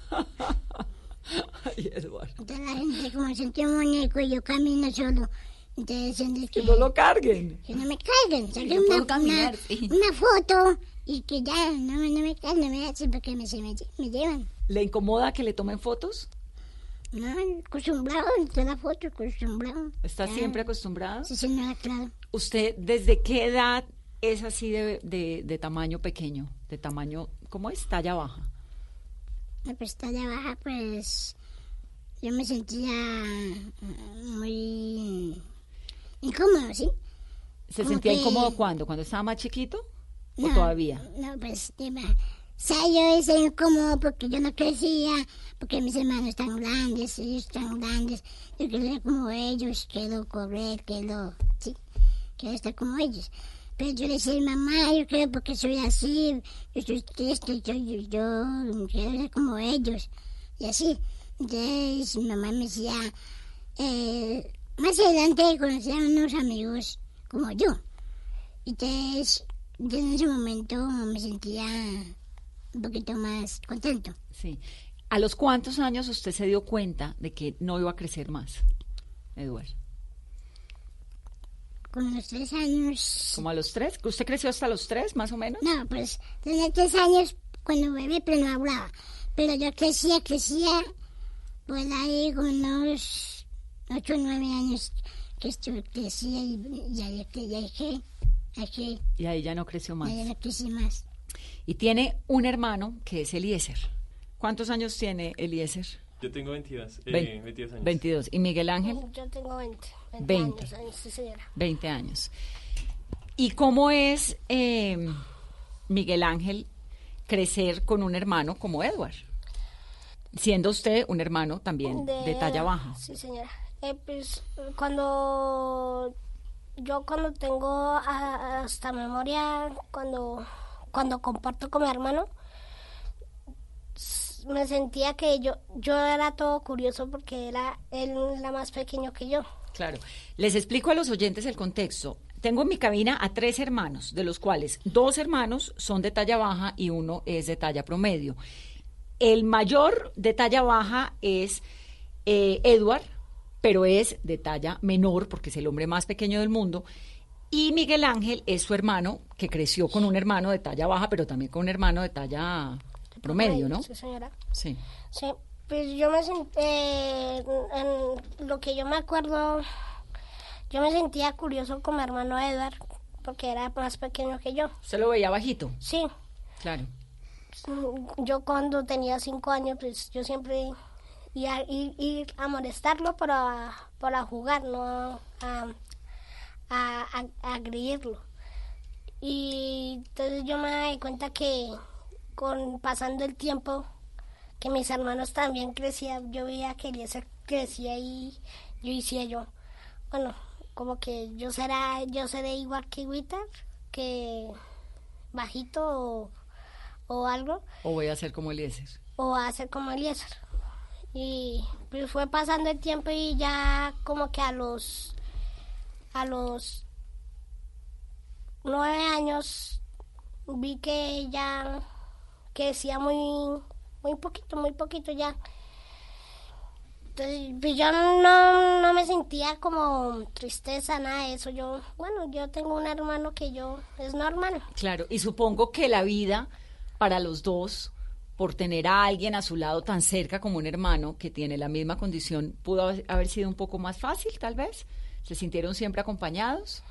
F: Ay, Eduardo.
G: Entonces la gente como siente un muñeco y yo camino solo. Entonces siento que...
F: Que no lo carguen.
G: Que no me carguen. Saqué una, una,
J: sí.
G: una foto y que ya no, no me carguen, no me hacen porque me, se me, me llevan.
F: ¿Le incomoda que le tomen fotos?
G: No, acostumbrado, está la foto, acostumbrado.
F: ¿Está siempre acostumbrado?
G: Sí, señora, claro.
F: ¿Usted desde qué edad es así de, de, de tamaño pequeño? De tamaño, ¿cómo es? Talla baja.
G: La pestaña baja, pues yo me sentía muy incómodo, ¿sí?
F: ¿Se
G: Como
F: sentía
G: que-
F: incómodo cuándo? ¿Cuando estaba más chiquito? ¿O
G: No,
F: todavía?
G: No, pues sea, yo es incómodo porque yo no crecía, porque mis hermanos están grandes, ellos están grandes, yo quiero ser como ellos, quiero correr, quiero, sí, quiero estar como ellos. Pero yo le decía, mamá, yo creo porque soy así, yo soy triste, yo, yo, yo quiero ser como ellos, y así. Entonces mi mamá me decía, eh, más adelante conocí a unos amigos como yo. Entonces, yo en ese momento me sentía un poquito más contento.
F: Sí. ¿A los cuántos años usted se dio cuenta de que no iba a crecer más, Eduardo?
G: Con los tres años.
F: ¿Como a los tres? ¿Usted creció hasta los tres, más o menos?
G: No, pues tenía tres años cuando bebé, pero no hablaba. Pero yo crecía, crecía, pues ahí con unos ocho o nueve años que estuve, crecía y ya, ya, ya dejé, dejé.
F: Y ahí ya no creció más.
G: Ya no crecí más.
F: Y tiene un hermano que es Eliezer. ¿Cuántos años tiene Eliezer?
U: Yo tengo 22, eh,
F: Vein-
U: 22 años.
F: 22. ¿Y Miguel Ángel?
V: Yo tengo 20.
F: 20.
V: años, años, sí, señora.
F: 20 años. ¿Y cómo es eh, Miguel Ángel crecer con un hermano como Edward? Siendo usted un hermano también de, talla baja.
V: Sí, señora. Eh, pues cuando yo cuando tengo hasta memoria, cuando, cuando comparto con mi hermano, me sentía que yo, yo era todo curioso porque era él era más pequeño que yo.
F: Claro. Les explico a los oyentes el contexto. Tengo en mi cabina a tres hermanos, de los cuales dos hermanos son de talla baja y uno es de talla promedio. El mayor de talla baja es eh, Edward, pero es de talla menor porque es el hombre más pequeño del mundo. Y Miguel Ángel es su hermano, que creció con un hermano de talla baja, pero también con un hermano de talla promedio, ¿no?
V: Sí, señora.
F: Sí.
V: Sí, pues yo me sentí, en lo que yo me acuerdo, yo me sentía curioso con mi hermano Edward, porque era más pequeño que yo.
F: ¿Usted lo veía bajito?
V: Sí,
F: Claro.
V: yo cuando tenía cinco años, pues yo siempre iba a ir, ir a molestarlo para, para jugar, no a, a, a- a agredirlo. Y entonces yo me di cuenta que con pasando el tiempo, que mis hermanos también crecían, yo veía que Eliezer crecía y yo decía yo, bueno, como que yo será, yo seré igual que Witter, que bajito o, o algo,
F: ¿O voy a ser como Eliezer?
V: o a ser como Eliezer. Y pues fue pasando el tiempo y ya como que a los a los nueve años vi que ya crecía muy muy poquito, muy poquito ya. Entonces, pues yo no, no me sentía como tristeza, nada de eso. Yo, bueno, yo tengo un hermano que yo, es normal.
F: Claro, y supongo que la vida para los dos, por tener a alguien a su lado tan cerca como un hermano que tiene la misma condición, pudo haber sido un poco más fácil, tal vez. ¿Se sintieron siempre acompañados?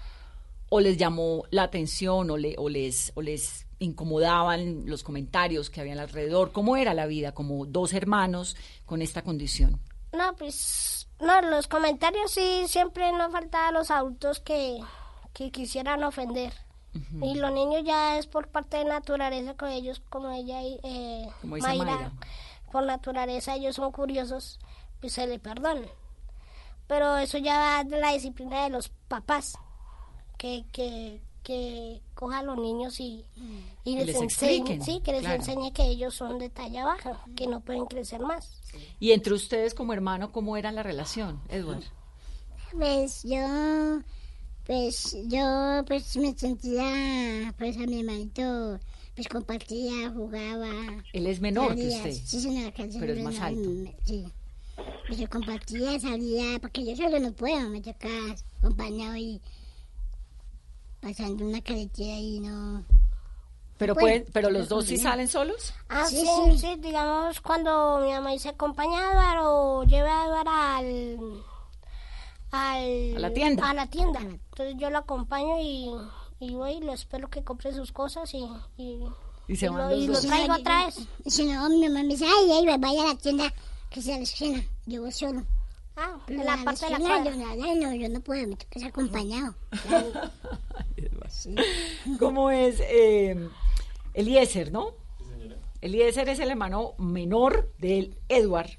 F: ¿O les llamó la atención o, le- o les, o les incomodaban los comentarios que habían alrededor? ¿Cómo era la vida como dos hermanos con esta condición?
V: No, pues, no, los comentarios sí, siempre no faltaban los adultos que, que quisieran ofender. Y los niños ya es por parte de naturaleza con ellos, como ella y eh,
F: Como
V: Mayra,
F: Mayra.
V: por naturaleza ellos son curiosos, pues se le perdonan. Pero eso ya va de la disciplina de los papás, que, que, que cojan a los niños y, y
F: Y
V: les,
F: les
V: enseñe,
F: expliquen,
V: sí, que les
F: claro.
V: enseñe que ellos son de talla baja, que no pueden crecer más.
F: Y entre ustedes como hermano, ¿cómo era la relación, Edward?
G: Pues yo, pues yo pues me sentía, pues a mi hermanito, pues compartía, jugaba.
F: Él es menor que usted,
G: Sí, señora, que
F: pero es más alto.
G: Sí. Pues yo compartía, salía, porque yo solo no puedo, me toca acompañado y pasando una carretera y no...
F: Pero,
G: Bueno,
F: pueden, pero los dos sí salen solos.
V: Ah,
G: Sí,
V: sí,
G: sí.
V: digamos cuando mi mamá dice acompaña a Eduardo o lleva a Eduardo al, al...
F: A la tienda.
V: A la tienda. Entonces yo lo acompaño y, y voy y lo espero que compre sus cosas y... Y,
F: Y se
V: y
F: van
V: lo,
F: los
V: y lo
F: dos.
V: traigo otra vez.
G: Y si no, mi mamá me dice, ay, ay, vaya a la tienda que sea la esquina. Yo voy solo.
V: Ah,
G: Pero
V: en la
G: a
V: parte de la cuadra.
G: yo, no, no, yo no puedo, me toca ser acompañado.
F: ¿Cómo es eh, Eliezer, no? Eliezer es el hermano menor de Edward,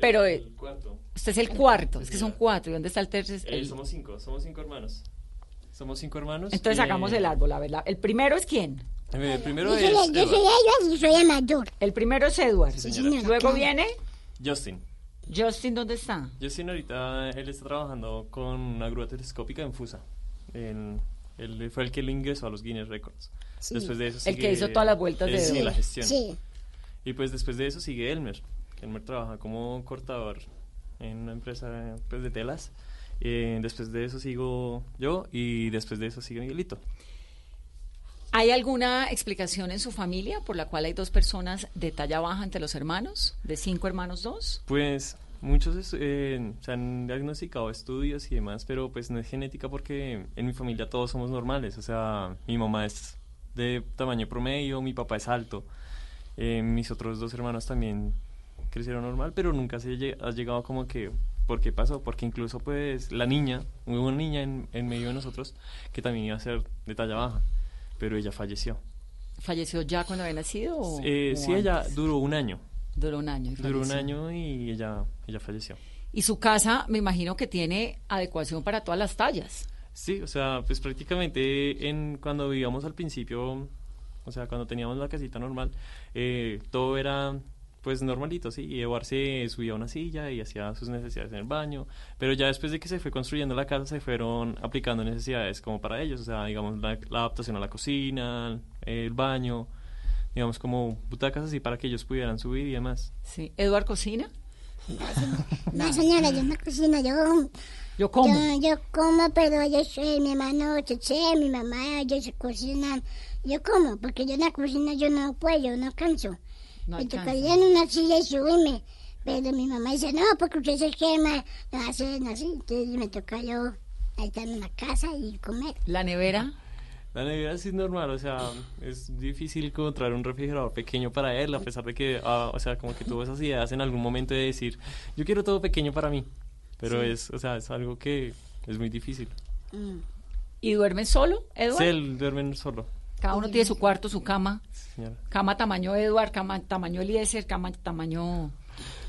F: pero eh,
U: El cuarto.
F: usted es el cuarto, es que son cuatro. ¿Y dónde está el tercer?
U: Eh,
F: el-
U: somos cinco, somos cinco hermanos. Somos cinco hermanos.
F: Entonces
U: y-
F: sacamos el árbol, a ver. la- ¿El primero es quién?
U: Eh, El primero
G: Yo
U: es
G: soy, yo soy
U: Edward.
G: Y soy el mayor.
F: El primero es Edward.
U: Sí.
F: Luego viene
U: Justin.
F: Justin, ¿dónde está?
U: Justin ahorita, él está trabajando con una grúa telescópica en Fusa. En- él fue el que le ingresó a los Guinness Records.
F: Sí.
U: Después de eso
F: El que
U: sigue-
F: hizo todas las vueltas de
U: Sí, la gestión.
G: Sí.
U: Y pues después de eso sigue Elmer. Elmer trabaja como cortador en una empresa pues, de telas. Eh, después de eso sigo yo y después de eso sigue Miguelito.
F: ¿Hay alguna explicación en su familia por la cual hay dos personas de talla baja entre los hermanos? ¿De cinco hermanos, dos?
U: Pues muchos eh, se han diagnosticado estudios y demás, pero pues no es genética porque en mi familia todos somos normales. O sea, mi mamá es de tamaño promedio, mi papá es alto. Eh, mis otros dos hermanos también crecieron normal, pero nunca se lle- ha llegado como que, ¿por qué pasó? Porque incluso pues la niña, hubo una niña en, en medio de nosotros que también iba a ser de talla baja, pero ella falleció.
F: ¿Falleció ya cuando había nacido? o-
U: Eh,
F: o
U: sí, ella duró un año.
F: Duró un año. y
U: Duró un año y ella, ella falleció.
F: Y su casa, me imagino que tiene adecuación para todas las tallas.
U: Sí, o sea, pues prácticamente en cuando vivíamos al principio, o sea, cuando teníamos la casita normal, eh, todo era pues normalito, sí, y Eduard se subía a una silla y hacía sus necesidades en el baño, pero ya después de que se fue construyendo la casa se fueron aplicando necesidades como para ellos, o sea, digamos la, la adaptación a la cocina, el baño, digamos como butacas así para que ellos pudieran subir y demás.
F: Sí. ¿Eduard cocina?
G: No, señora, yo no cocino, yo...
F: Yo como.
G: Yo, yo como, pero yo soy mi hermano Cheche, mi mamá, ellos se cocinan. Yo como, porque yo en la cocina yo no puedo, yo no canso.
F: No
G: me tocaría en una silla y subirme. Pero mi mamá dice, no, porque usted se quema, no hacen así. Entonces me toca yo ahí estar en la casa y comer.
F: ¿La nevera?
U: La nevera sí es normal, o sea, es difícil encontrar un refrigerador pequeño para él, a pesar de que, ah, o sea, como que tuvo esas ideas en algún momento de decir, yo quiero todo pequeño para mí, pero
F: Sí.
U: es, o sea, es algo que es muy difícil.
F: ¿Y duerme solo, Edward?
U: Sí, él duerme solo,
F: Cada uno tiene su cuarto, su cama.
U: señora.
F: Cama tamaño Edward, cama tamaño Eliezer, cama tamaño...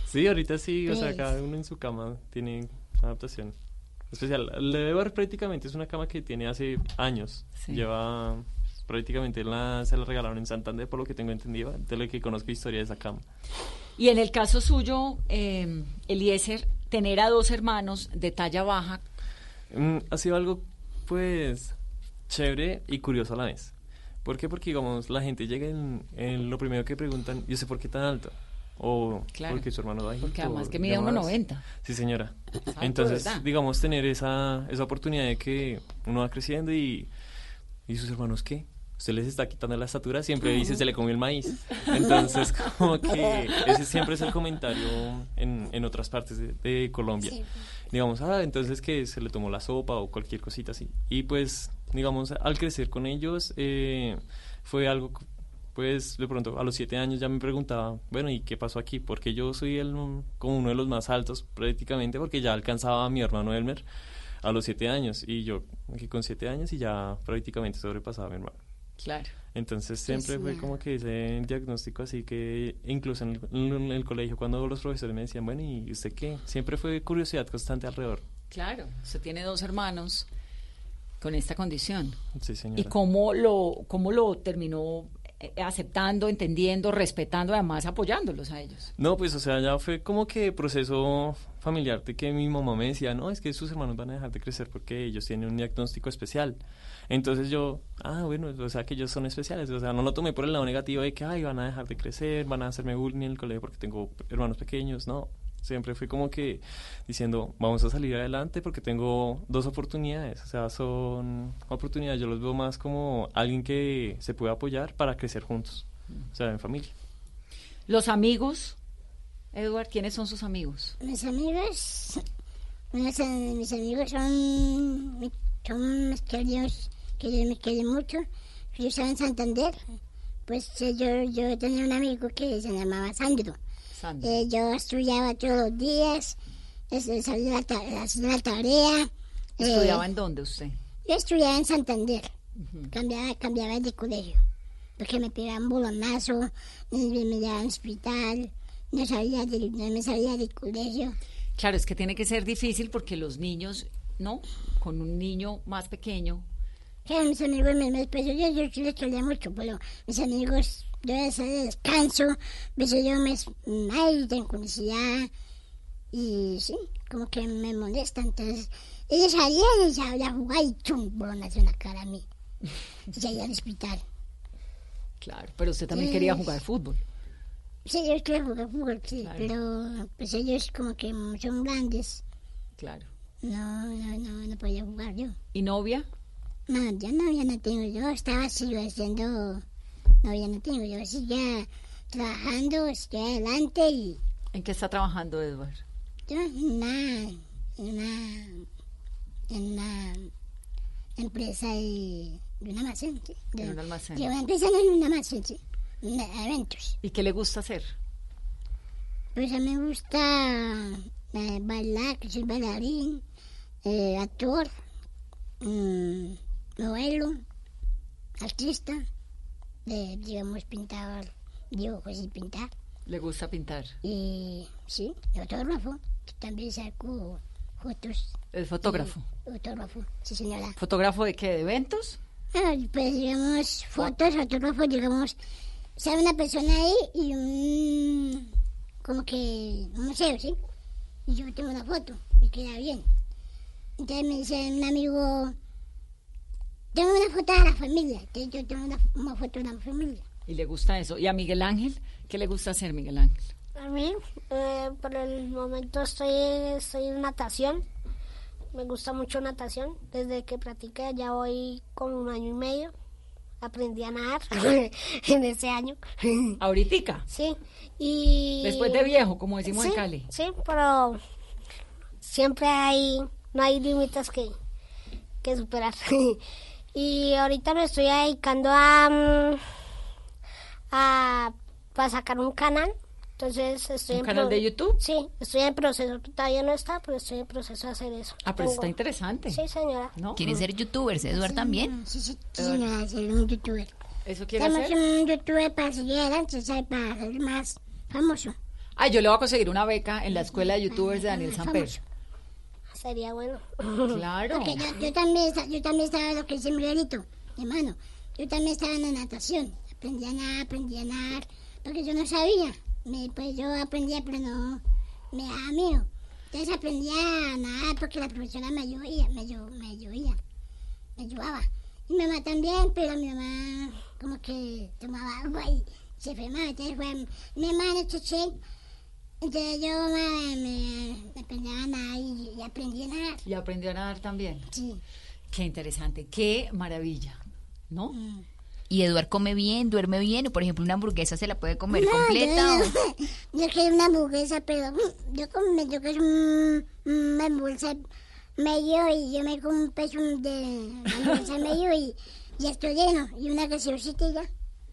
U: Sí, ahorita sí, o sea,
F: Pues.
U: cada uno en su cama tiene adaptación especial. Edward prácticamente es una cama que tiene hace años,
F: Sí.
U: lleva prácticamente la, se la regalaron en Santander, por lo que tengo entendido, de lo que conozco historia de esa cama.
F: Y en el caso suyo, eh, Eliezer, tener a dos hermanos de talla baja,
U: Mm, ha sido algo, pues, chévere y curioso a la vez. ¿Por qué? Porque, digamos, la gente llega en, en lo primero que preguntan, yo sé por qué tan alto. O
F: Claro.
U: porque su hermano bajito.
F: Porque además que mide
U: demás.
F: 1,90.
U: Sí, señora.
F: alto,
U: Entonces,
F: ¿verdad?
U: digamos, tener esa, esa oportunidad de que uno va creciendo y, y sus hermanos, ¿qué? Usted les está quitando la estatura, siempre dice se le comió el maíz. Entonces, como que ese siempre es el comentario en, en otras partes de, de Colombia.
G: Sí.
U: Digamos, ah, entonces que se le tomó la sopa o cualquier cosita así. Y pues, digamos, al crecer con ellos, eh, fue algo, pues, de pronto, a los siete años ya me preguntaba, bueno, ¿y qué pasó aquí? Porque yo soy el, como uno de los más altos prácticamente, porque ya alcanzaba a mi hermano Elmer a los siete años. Y yo, que con siete años y ya prácticamente sobrepasaba a mi hermano.
F: Claro.
U: Entonces siempre fue como que ese diagnóstico así que incluso en el, en el colegio cuando los profesores me decían, bueno, ¿y usted qué? Siempre fue curiosidad constante alrededor.
F: Claro, usted tiene dos hermanos con esta condición.
U: Sí, señora.
F: ¿Y cómo lo, cómo lo terminó eh, aceptando, entendiendo, respetando, además apoyándolos a ellos?
U: No, pues o sea, ya fue como que proceso familiar de que mi mamá me decía, no, es que sus hermanos van a dejar de crecer porque ellos tienen un diagnóstico especial. Entonces yo, ah, bueno, o sea, que ellos son especiales. O sea, no lo tomé por el lado negativo de que, ay, van a dejar de crecer, van a hacerme bullying en el colegio porque tengo hermanos pequeños. No, siempre fui como que diciendo, vamos a salir adelante porque tengo dos oportunidades. O sea, son oportunidades, yo los veo más como alguien que se puede apoyar para crecer juntos. O sea, en familia.
F: Los amigos, Edward, ¿quiénes son sus amigos?
G: Mis amigos, mis amigos son, son mis queridos, que me quieren mucho. Yo estaba en Santander, pues eh, yo, yo tenía un amigo que se llamaba Sandro.
F: Sandro.
G: Eh, yo estudiaba todos los días, este, salía la, hacía la tarea. eh,
F: ¿Estudiaba en dónde usted?
G: Yo estudiaba en Santander, cambiaba, cambiaba de colegio. porque me pegaban bolonazo, me, me llevaban al hospital, no, salía del, no me salía del colegio.
F: Claro, es que tiene que ser difícil porque los niños, ¿no? Con un niño más pequeño.
G: Claro, mis amigos me, me pues, yo, yo, yo les quería mucho, pero mis amigos, yo a veces de descanso, veces yo me, ay, tengo curiosidad, y sí, como que me molesta, entonces, ellos salían y salían a jugar y chum, bolonazo en la cara a mí, y salía al hospital.
F: Claro, pero usted también quería jugar fútbol.
G: Sí, yo quiero jugar fútbol, sí, pero pues ellos como que son grandes.
F: Claro.
G: No, no, no, no podía jugar yo.
F: ¿Y novia?
G: No, yo novia no tengo. Yo estaba así haciendo... Novia no tengo. Yo seguía trabajando, estoy adelante y
F: ¿En qué está trabajando Edward?
G: yo en una... En una... En una empresa de, de un almacén, sí. De,
F: En un almacén.
G: de una empresa no, en un almacén, sí. De eventos.
F: ¿Y qué le gusta hacer?
G: Pues a mí me gusta eh, bailar, que soy bailarín, eh, actor, mm, modelo, artista, de, digamos, pintar dibujos y pintar.
F: ¿Le gusta pintar?
G: Y sí, fotógrafo, que también saco fotos.
F: ¿Es fotógrafo?
G: Fotógrafo, sí señora.
F: ¿Fotógrafo de qué? ¿De eventos?
G: Ah, pues digamos, fotos, fotógrafos, digamos, sale una persona ahí y un, como que un museo, ¿sí? Y yo tengo una foto, me queda bien. Entonces me dice un amigo, tengo una foto de la familia, yo tengo una, una foto de la familia.
F: ¿Y le gusta eso? ¿Y a Miguel Ángel? ¿Qué le gusta hacer, Miguel Ángel?
V: A mí, eh, por el momento estoy, estoy en natación. Me gusta mucho natación. Desde que practiqué ya voy como un año y medio. Aprendí a nadar en ese año.
F: ¿Ahoritica?
V: Sí. Y...
F: Después de viejo, como decimos
V: sí,
F: en Cali.
V: Sí, pero siempre hay, no hay límites que, que superar. y ahorita me estoy dedicando a, mm, a para sacar un canal. Entonces estoy
F: ¿Un
V: en
F: canal de YouTube?
V: Sí, estoy en proceso. Todavía no está, pero estoy en proceso de hacer eso.
F: Ah, pero
V: Tengo-
F: está interesante.
V: Sí, señora.
F: ¿No?
J: ¿Quieren ser youtubers, Eduard también?
G: Sí, sí, sí, señora, ser un youtuber.
F: ¿Eso quiere
G: Estamos
F: hacer?
G: un youtuber para seguir adelante, para ser más famoso.
F: Ay, yo le voy a conseguir una beca en la escuela de youtubers de Daniel Samper.
V: Sería bueno.
F: Claro.
G: Porque yo, yo también, yo también estaba lo que dice Miguelito, mi hermano. Yo también estaba en la natación. Aprendí a nadar, aprendí a nadar, porque yo no sabía. Me, pues yo aprendía, pero no me daba miedo. Entonces aprendí a nadar porque la profesora me ayudía, me, ayu- me ayudía, me ayudaba. Y mi mamá también, pero mi mamá como que tomaba agua y se enfermaba. Entonces fue mi hermano Cheche. Entonces yo me, me, me aprendí a nadar y, y aprendí a nadar.
F: Y aprendió a nadar también.
G: Sí.
F: Qué interesante, qué maravilla, ¿no?
J: ¿Y Eduard come bien, duerme bien? O, por ejemplo, una hamburguesa se la puede comer
G: No,
J: completa.
G: Yo,
J: o-
G: yo quiero una hamburguesa, pero mm, yo como yo quiero un- una hamburguesa medio y yo me como un peso de hamburguesa medio y, y estoy lleno. Y una gaseosita y ya.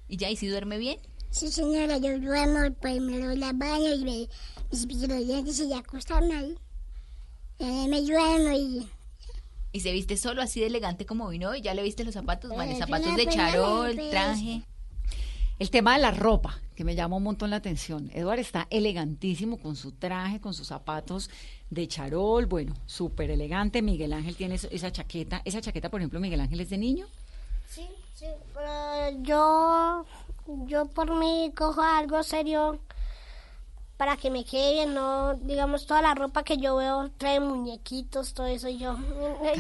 J: ¿Y ya? ¿Y si duerme bien?
G: Sí, señora, yo duermo, pues me doy la baño y me, me los dientes y ya acostarme ahí. Eh, me duermo y...
J: ¿Y se viste solo así de elegante como vino hoy? ¿Ya le viste los zapatos? Vale,
G: Eh,
J: zapatos de
G: pues,
J: charol,
G: pues.
J: traje.
F: El tema de la ropa, que me llama un montón la atención. Eduard está elegantísimo con su traje, con sus zapatos de charol, bueno, súper elegante. Miguel Ángel tiene esa chaqueta. Esa chaqueta, por ejemplo, Miguel Ángel es de niño.
V: Sí, sí, pero yo, yo por mí cojo algo serio para que me quede bien, no, digamos, toda la ropa que yo veo trae muñequitos, todo eso, y yo...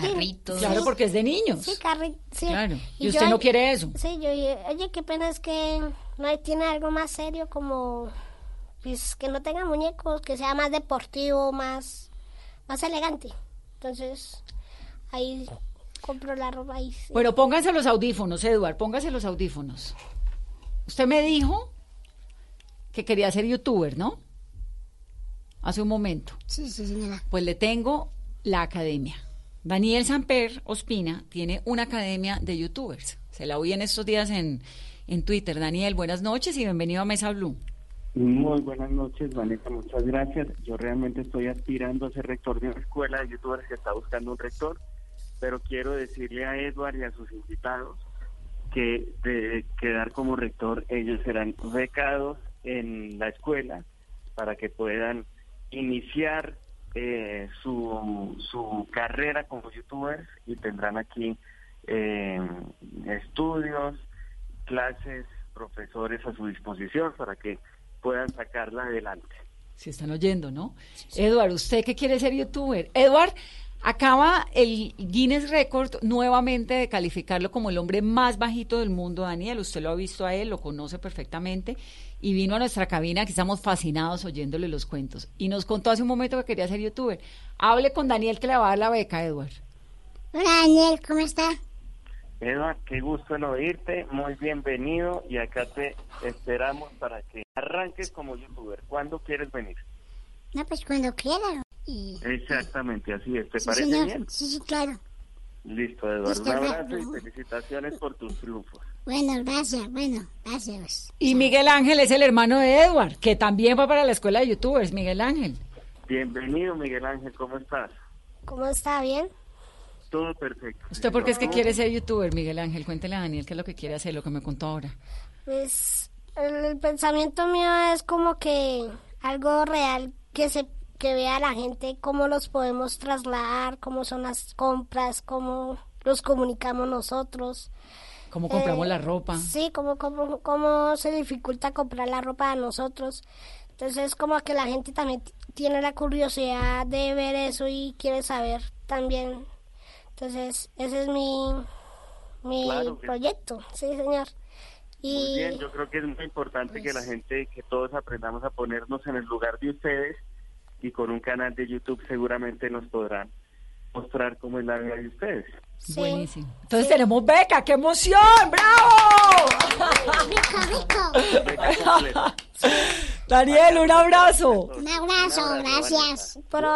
J: Carritos.
F: Claro, porque es de niños.
V: Sí, carritos, sí.
F: Claro. Y, usted no quiere eso.
V: Sí, yo dije, oye, qué pena es que no tiene algo más serio como, pues, que no tenga muñecos, que sea más deportivo, más, más elegante. Entonces, ahí compro la ropa ahí. sí.
F: Bueno, pónganse los audífonos, Eduard, póngase los audífonos. Usted me dijo que quería ser youtuber, ¿no? Hace un momento.
G: Sí, sí, señora.
F: Pues le tengo la academia. Daniel Samper Ospina tiene una academia de youtubers. Se la oí en estos días en, en Twitter. Daniel, buenas noches y bienvenido a Mesa Blue.
W: Muy buenas noches, Vanessa, muchas gracias. Yo realmente estoy aspirando a ser rector de una escuela de youtubers que está buscando un rector, pero quiero decirle a Edward y a sus invitados que de quedar como rector ellos serán becados en la escuela para que puedan iniciar eh, su, su carrera como youtubers y tendrán aquí eh, estudios, clases, profesores a su disposición para que puedan sacarla adelante.
F: Si están oyendo, ¿no? Edward, ¿usted qué quiere ser youtuber? Edward, acaba el Guinness Record nuevamente de calificarlo como el hombre más bajito del mundo, Daniel. Usted lo ha visto a él, lo conoce perfectamente y vino a nuestra cabina que estamos fascinados oyéndole los cuentos. Y nos contó hace un momento que quería ser youtuber. Hable con Daniel que le va a dar la beca, Edward.
G: Hola Daniel, ¿cómo está?
W: Edward, qué gusto en oírte, muy bienvenido y acá te esperamos para que arranques como youtuber. ¿Cuándo quieres venir?
G: No, pues cuando quiera. Y...
W: Exactamente, así es. ¿Te
G: Sí,
W: parece
G: señor.
W: bien?
G: Sí, sí, claro.
W: Listo, Eduardo.
G: Listo,
W: Un abrazo y felicitaciones por tus triunfos.
G: Bueno, gracias, bueno, gracias.
F: Y Miguel Ángel es el hermano de Edward, que también va para la escuela de youtubers, Miguel Ángel.
W: Bienvenido, Miguel Ángel, ¿cómo estás?
V: ¿Cómo está? ¿Bien?
W: Todo perfecto.
F: ¿Usted por qué es que quiere ser youtuber, Miguel Ángel? Cuéntele a Daniel qué es lo que quiere hacer, lo que me contó ahora.
V: Pues el, el pensamiento mío es como que algo real que se que vea la gente cómo los podemos trasladar, cómo son las compras, cómo los comunicamos nosotros.
F: ¿Cómo compramos
V: Eh,
F: la ropa?
V: Sí, cómo, cómo, cómo se dificulta comprar la ropa a nosotros. Entonces, como que la gente también tiene la curiosidad de ver eso y quiere saber también. Entonces, ese es mi, mi
W: Claro
V: proyecto, sí, señor. Y
W: Muy bien, yo creo que es muy importante que la gente, que todos aprendamos a ponernos en el lugar de ustedes y con un canal de YouTube seguramente nos podrán mostrar cómo es la vida de ustedes.
F: Buenísimo. Entonces tenemos beca, ¡qué emoción! ¡Bravo! Daniel, un abrazo.
G: Un abrazo, gracias.
V: Pero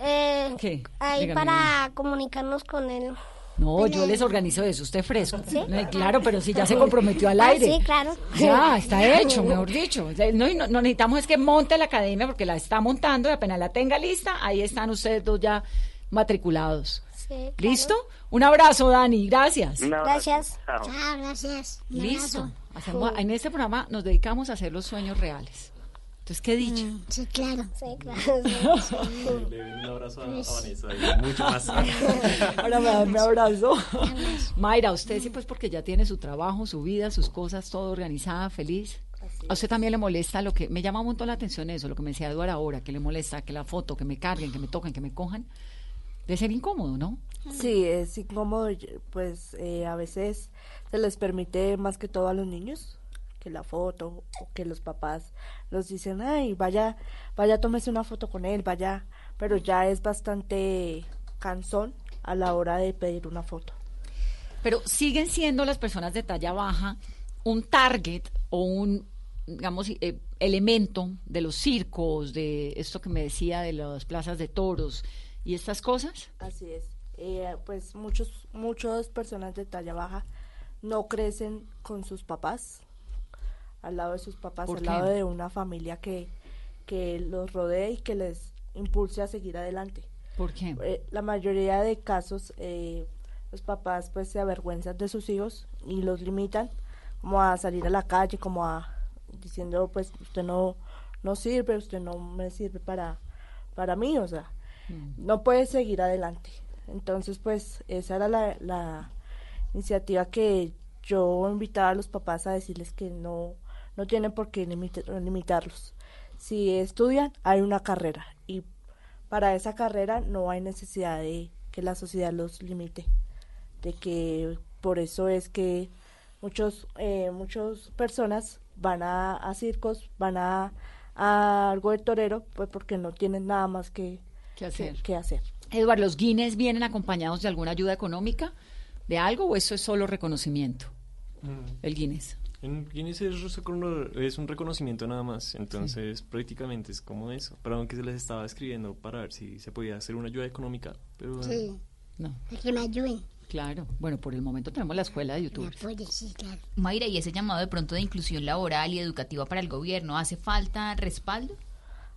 V: eh,
F: ¿Qué?
V: ahí
F: Dígame,
V: para comunicarnos con él.
F: No, yo les organizo eso, usted fresco. No, claro, pero si ya se comprometió al
V: Ah,
F: aire.
V: sí, claro.
F: Ya, está hecho, mejor dicho. No, no, no necesitamos es que monte la academia porque la está montando y apenas la tenga lista, ahí están ustedes dos ya matriculados.
V: Sí,
F: ¿Listo? Un abrazo, Dani, gracias.
V: Gracias.
G: Chao, gracias.
F: Listo. Hacemos- en este programa nos dedicamos a hacer los sueños reales. Entonces, ¿qué dicho?
G: Mm, Sí, claro.
V: Sí, claro.
U: Un abrazo a, Vanessa mucho más.
F: Ahora me da un abrazo. Mayra, usted sí, pues porque ya tiene su trabajo, su vida, sus cosas, todo organizada, feliz. A usted también le molesta lo que me llama un montón la atención eso, lo que me decía Eduardo ahora, que le molesta que la foto, que me carguen, que me toquen, que me cojan. Debe ser incómodo, ¿no?
H: Sí, es incómodo, pues eh, a veces se les permite más que todo a los niños que la foto o que los papás nos dicen, ay, vaya, vaya, tómese una foto con él, vaya, pero ya es bastante cansón a la hora de pedir una foto.
F: Pero siguen siendo las personas de talla baja un target o un, digamos, eh, elemento de los circos, de esto que me decía de las plazas de toros y estas cosas.
H: Así es. Eh, pues muchos, muchas personas de talla baja no crecen con sus papás, al lado de sus papás,
F: ¿Por
H: al
F: qué?
H: lado de una familia que, que los rodee y que les impulse a seguir adelante.
F: ¿Por qué?
H: Eh, la mayoría de casos, eh, los papás pues se avergüenzan de sus hijos y los limitan como a salir a la calle, como a diciendo pues usted no, no sirve, usted no me sirve para, para mí, o sea, no puede seguir adelante. Entonces, pues, esa era la, la iniciativa que yo invitaba a los papás a decirles que no, no tienen por qué limita- limitarlos. Si estudian, hay una carrera y para esa carrera no hay necesidad de que la sociedad los limite. De que por eso es que muchos, eh, muchas personas van a, a circos, van a, a algo de torero, pues porque no tienen nada más que,
F: ¿Qué hacer?
H: que hacer.
F: Eduardo, ¿los Guinness vienen acompañados de alguna ayuda económica? ¿De algo o eso es solo reconocimiento? El Guinness.
U: En Guinness es, un reconocimiento nada más, entonces prácticamente es como eso. Pero aunque se les estaba escribiendo para ver si se podía hacer una ayuda económica, pero
G: Sí.
F: No.
G: Que me ayuden.
F: Claro. Bueno, por el momento tenemos la escuela de YouTube.
G: sí, claro.
J: Mayra, y ese llamado de pronto de inclusión laboral y educativa para el gobierno, ¿hace falta respaldo?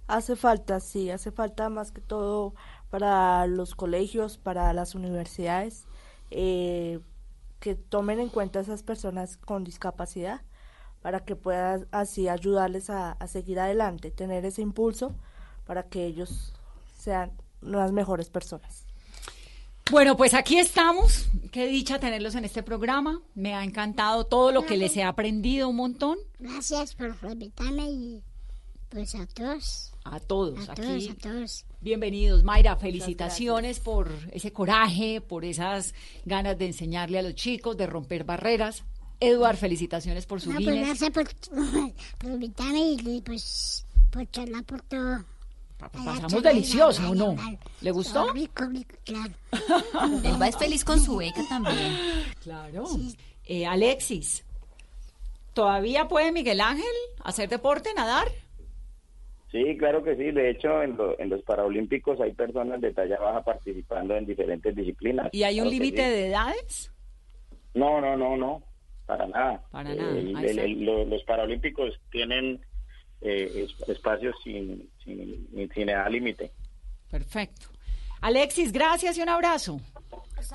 H: Hace falta, sí, hace falta más que todo para los colegios, para las universidades, eh, que tomen en cuenta a esas personas con discapacidad para que puedan así ayudarles a, a seguir adelante, tener ese impulso para que ellos sean las mejores personas.
F: Bueno, pues aquí estamos. Qué dicha tenerlos en este programa. Me ha encantado todo lo que les he aprendido un montón.
G: Gracias por invitarme y pues a todos.
F: A todos,
G: A
F: aquí.
G: todos, a todos.
F: Bienvenidos, Mayra. Felicitaciones por ese coraje, por esas ganas de enseñarle a los chicos, de romper barreras. Eduard, felicitaciones por su
G: No, pues gracias por, por invitarme y pues por charlar por todo.
F: Pasamos delicioso, ¿o no? ¿Le gustó?
G: Rico, rico, claro.
J: Él va es feliz con su beca también.
F: Claro. Eh, Alexis, ¿todavía puede Miguel Ángel hacer deporte, nadar?
I: Sí, claro que sí. De hecho, en, lo- en los Paralímpicos hay personas de talla baja participando en diferentes disciplinas.
F: ¿Y hay un
I: Claro
F: límite
I: sí.
F: de edades?
I: No, no, no, no. Para nada.
F: Para
I: Eh,
F: nada,
I: el- el- el- los Paralímpicos tienen eh, es- espacios sin, sin, sin edad límite.
F: Perfecto. Alexis, gracias y un abrazo.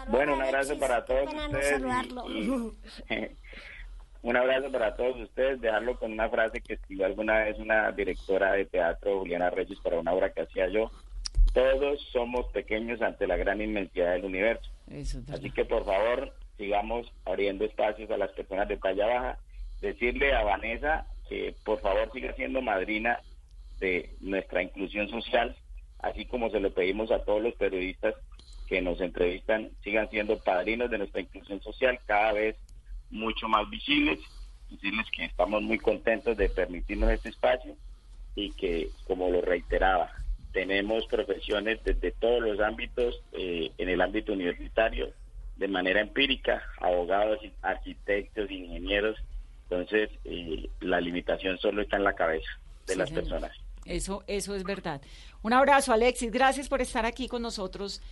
I: Bueno, un abrazo para todos
V: no
I: ustedes. y-
V: saludarlo.
I: y- un abrazo para todos ustedes. Dejarlo con una frase que escribió alguna vez una directora de teatro, Juliana Reyes, para una obra que hacía yo. Todos somos pequeños ante la gran inmensidad del universo.
F: Eso
I: Así que por favor sigamos abriendo espacios a las personas de talla baja. Decirle a Vanessa que por favor siga siendo madrina de nuestra inclusión social, así como se lo pedimos a todos los periodistas que nos entrevistan, sigan siendo padrinos de nuestra inclusión social cada vez mucho más visibles. Decirles que estamos muy contentos de permitirnos este espacio y que, como lo reiteraba, tenemos profesiones desde todos los ámbitos, eh, en el ámbito universitario, de manera empírica, abogados, arquitectos, ingenieros. Entonces, eh, la limitación solo está en la cabeza de
F: Sí,
I: las
F: señor.
I: personas.
F: Eso, eso es verdad. Un abrazo, Alexis. Gracias por estar aquí con nosotros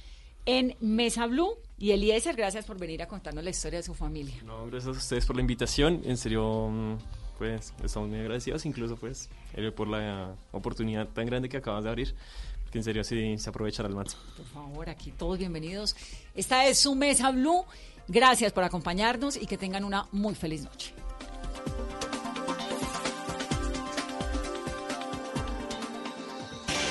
F: en Mesa Blue. Y Eliezer, gracias por venir a contarnos la historia de su familia.
U: No, gracias a ustedes por la invitación. En serio, mm, pues estamos muy agradecidos, incluso pues por la oportunidad tan grande que acabas de abrir. Porque en serio sí se aprovechará al máximo.
F: Por favor, aquí todos bienvenidos. Esta es su Mesa Blue. Gracias por acompañarnos y que tengan una muy feliz noche.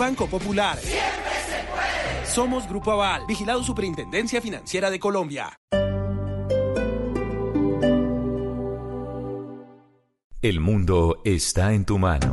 X: Banco Popular.
Y: Siempre se puede.
X: Somos Grupo Aval, vigilado Superintendencia Financiera de Colombia.
O: El mundo está en tu mano.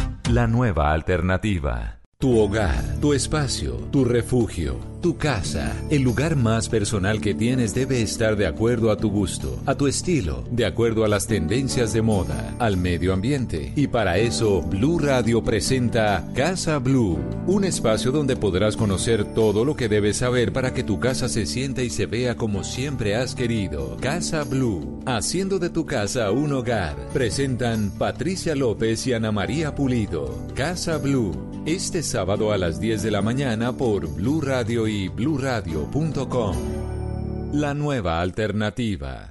O: la nueva alternativa. Tu hogar, tu espacio, tu refugio, tu casa, el lugar más personal que tienes debe estar de acuerdo a tu gusto, a tu estilo, de acuerdo a las tendencias de moda, al medio ambiente. Y para eso, Blue Radio presenta Casa Blue, un espacio donde podrás conocer todo lo que debes saber para que tu casa se sienta y se vea como siempre has querido. Casa Blue, haciendo de tu casa un hogar. Presentan Patricia López y Ana María Pulido. Casa Blue, este sábado a las 10 de la mañana por Blue Radio y bluradio.com. La nueva alternativa.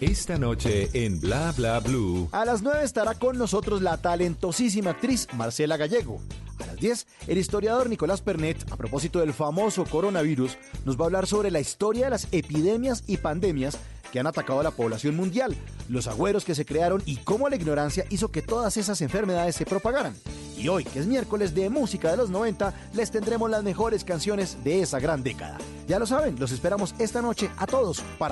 O: Esta noche en Bla Bla Blue.
Z: A las 9 estará con nosotros la talentosísima actriz Marcela Gallego. A las 10, el historiador Nicolás Pernet, a propósito del famoso coronavirus, nos va a hablar sobre la historia de las epidemias y pandemias que han atacado a la población mundial, los agüeros que se crearon y cómo la ignorancia hizo que todas esas enfermedades se propagaran. Y hoy, que es miércoles de música de los 90, les tendremos las mejores canciones de esa gran década. Ya lo saben, los esperamos esta noche a todos para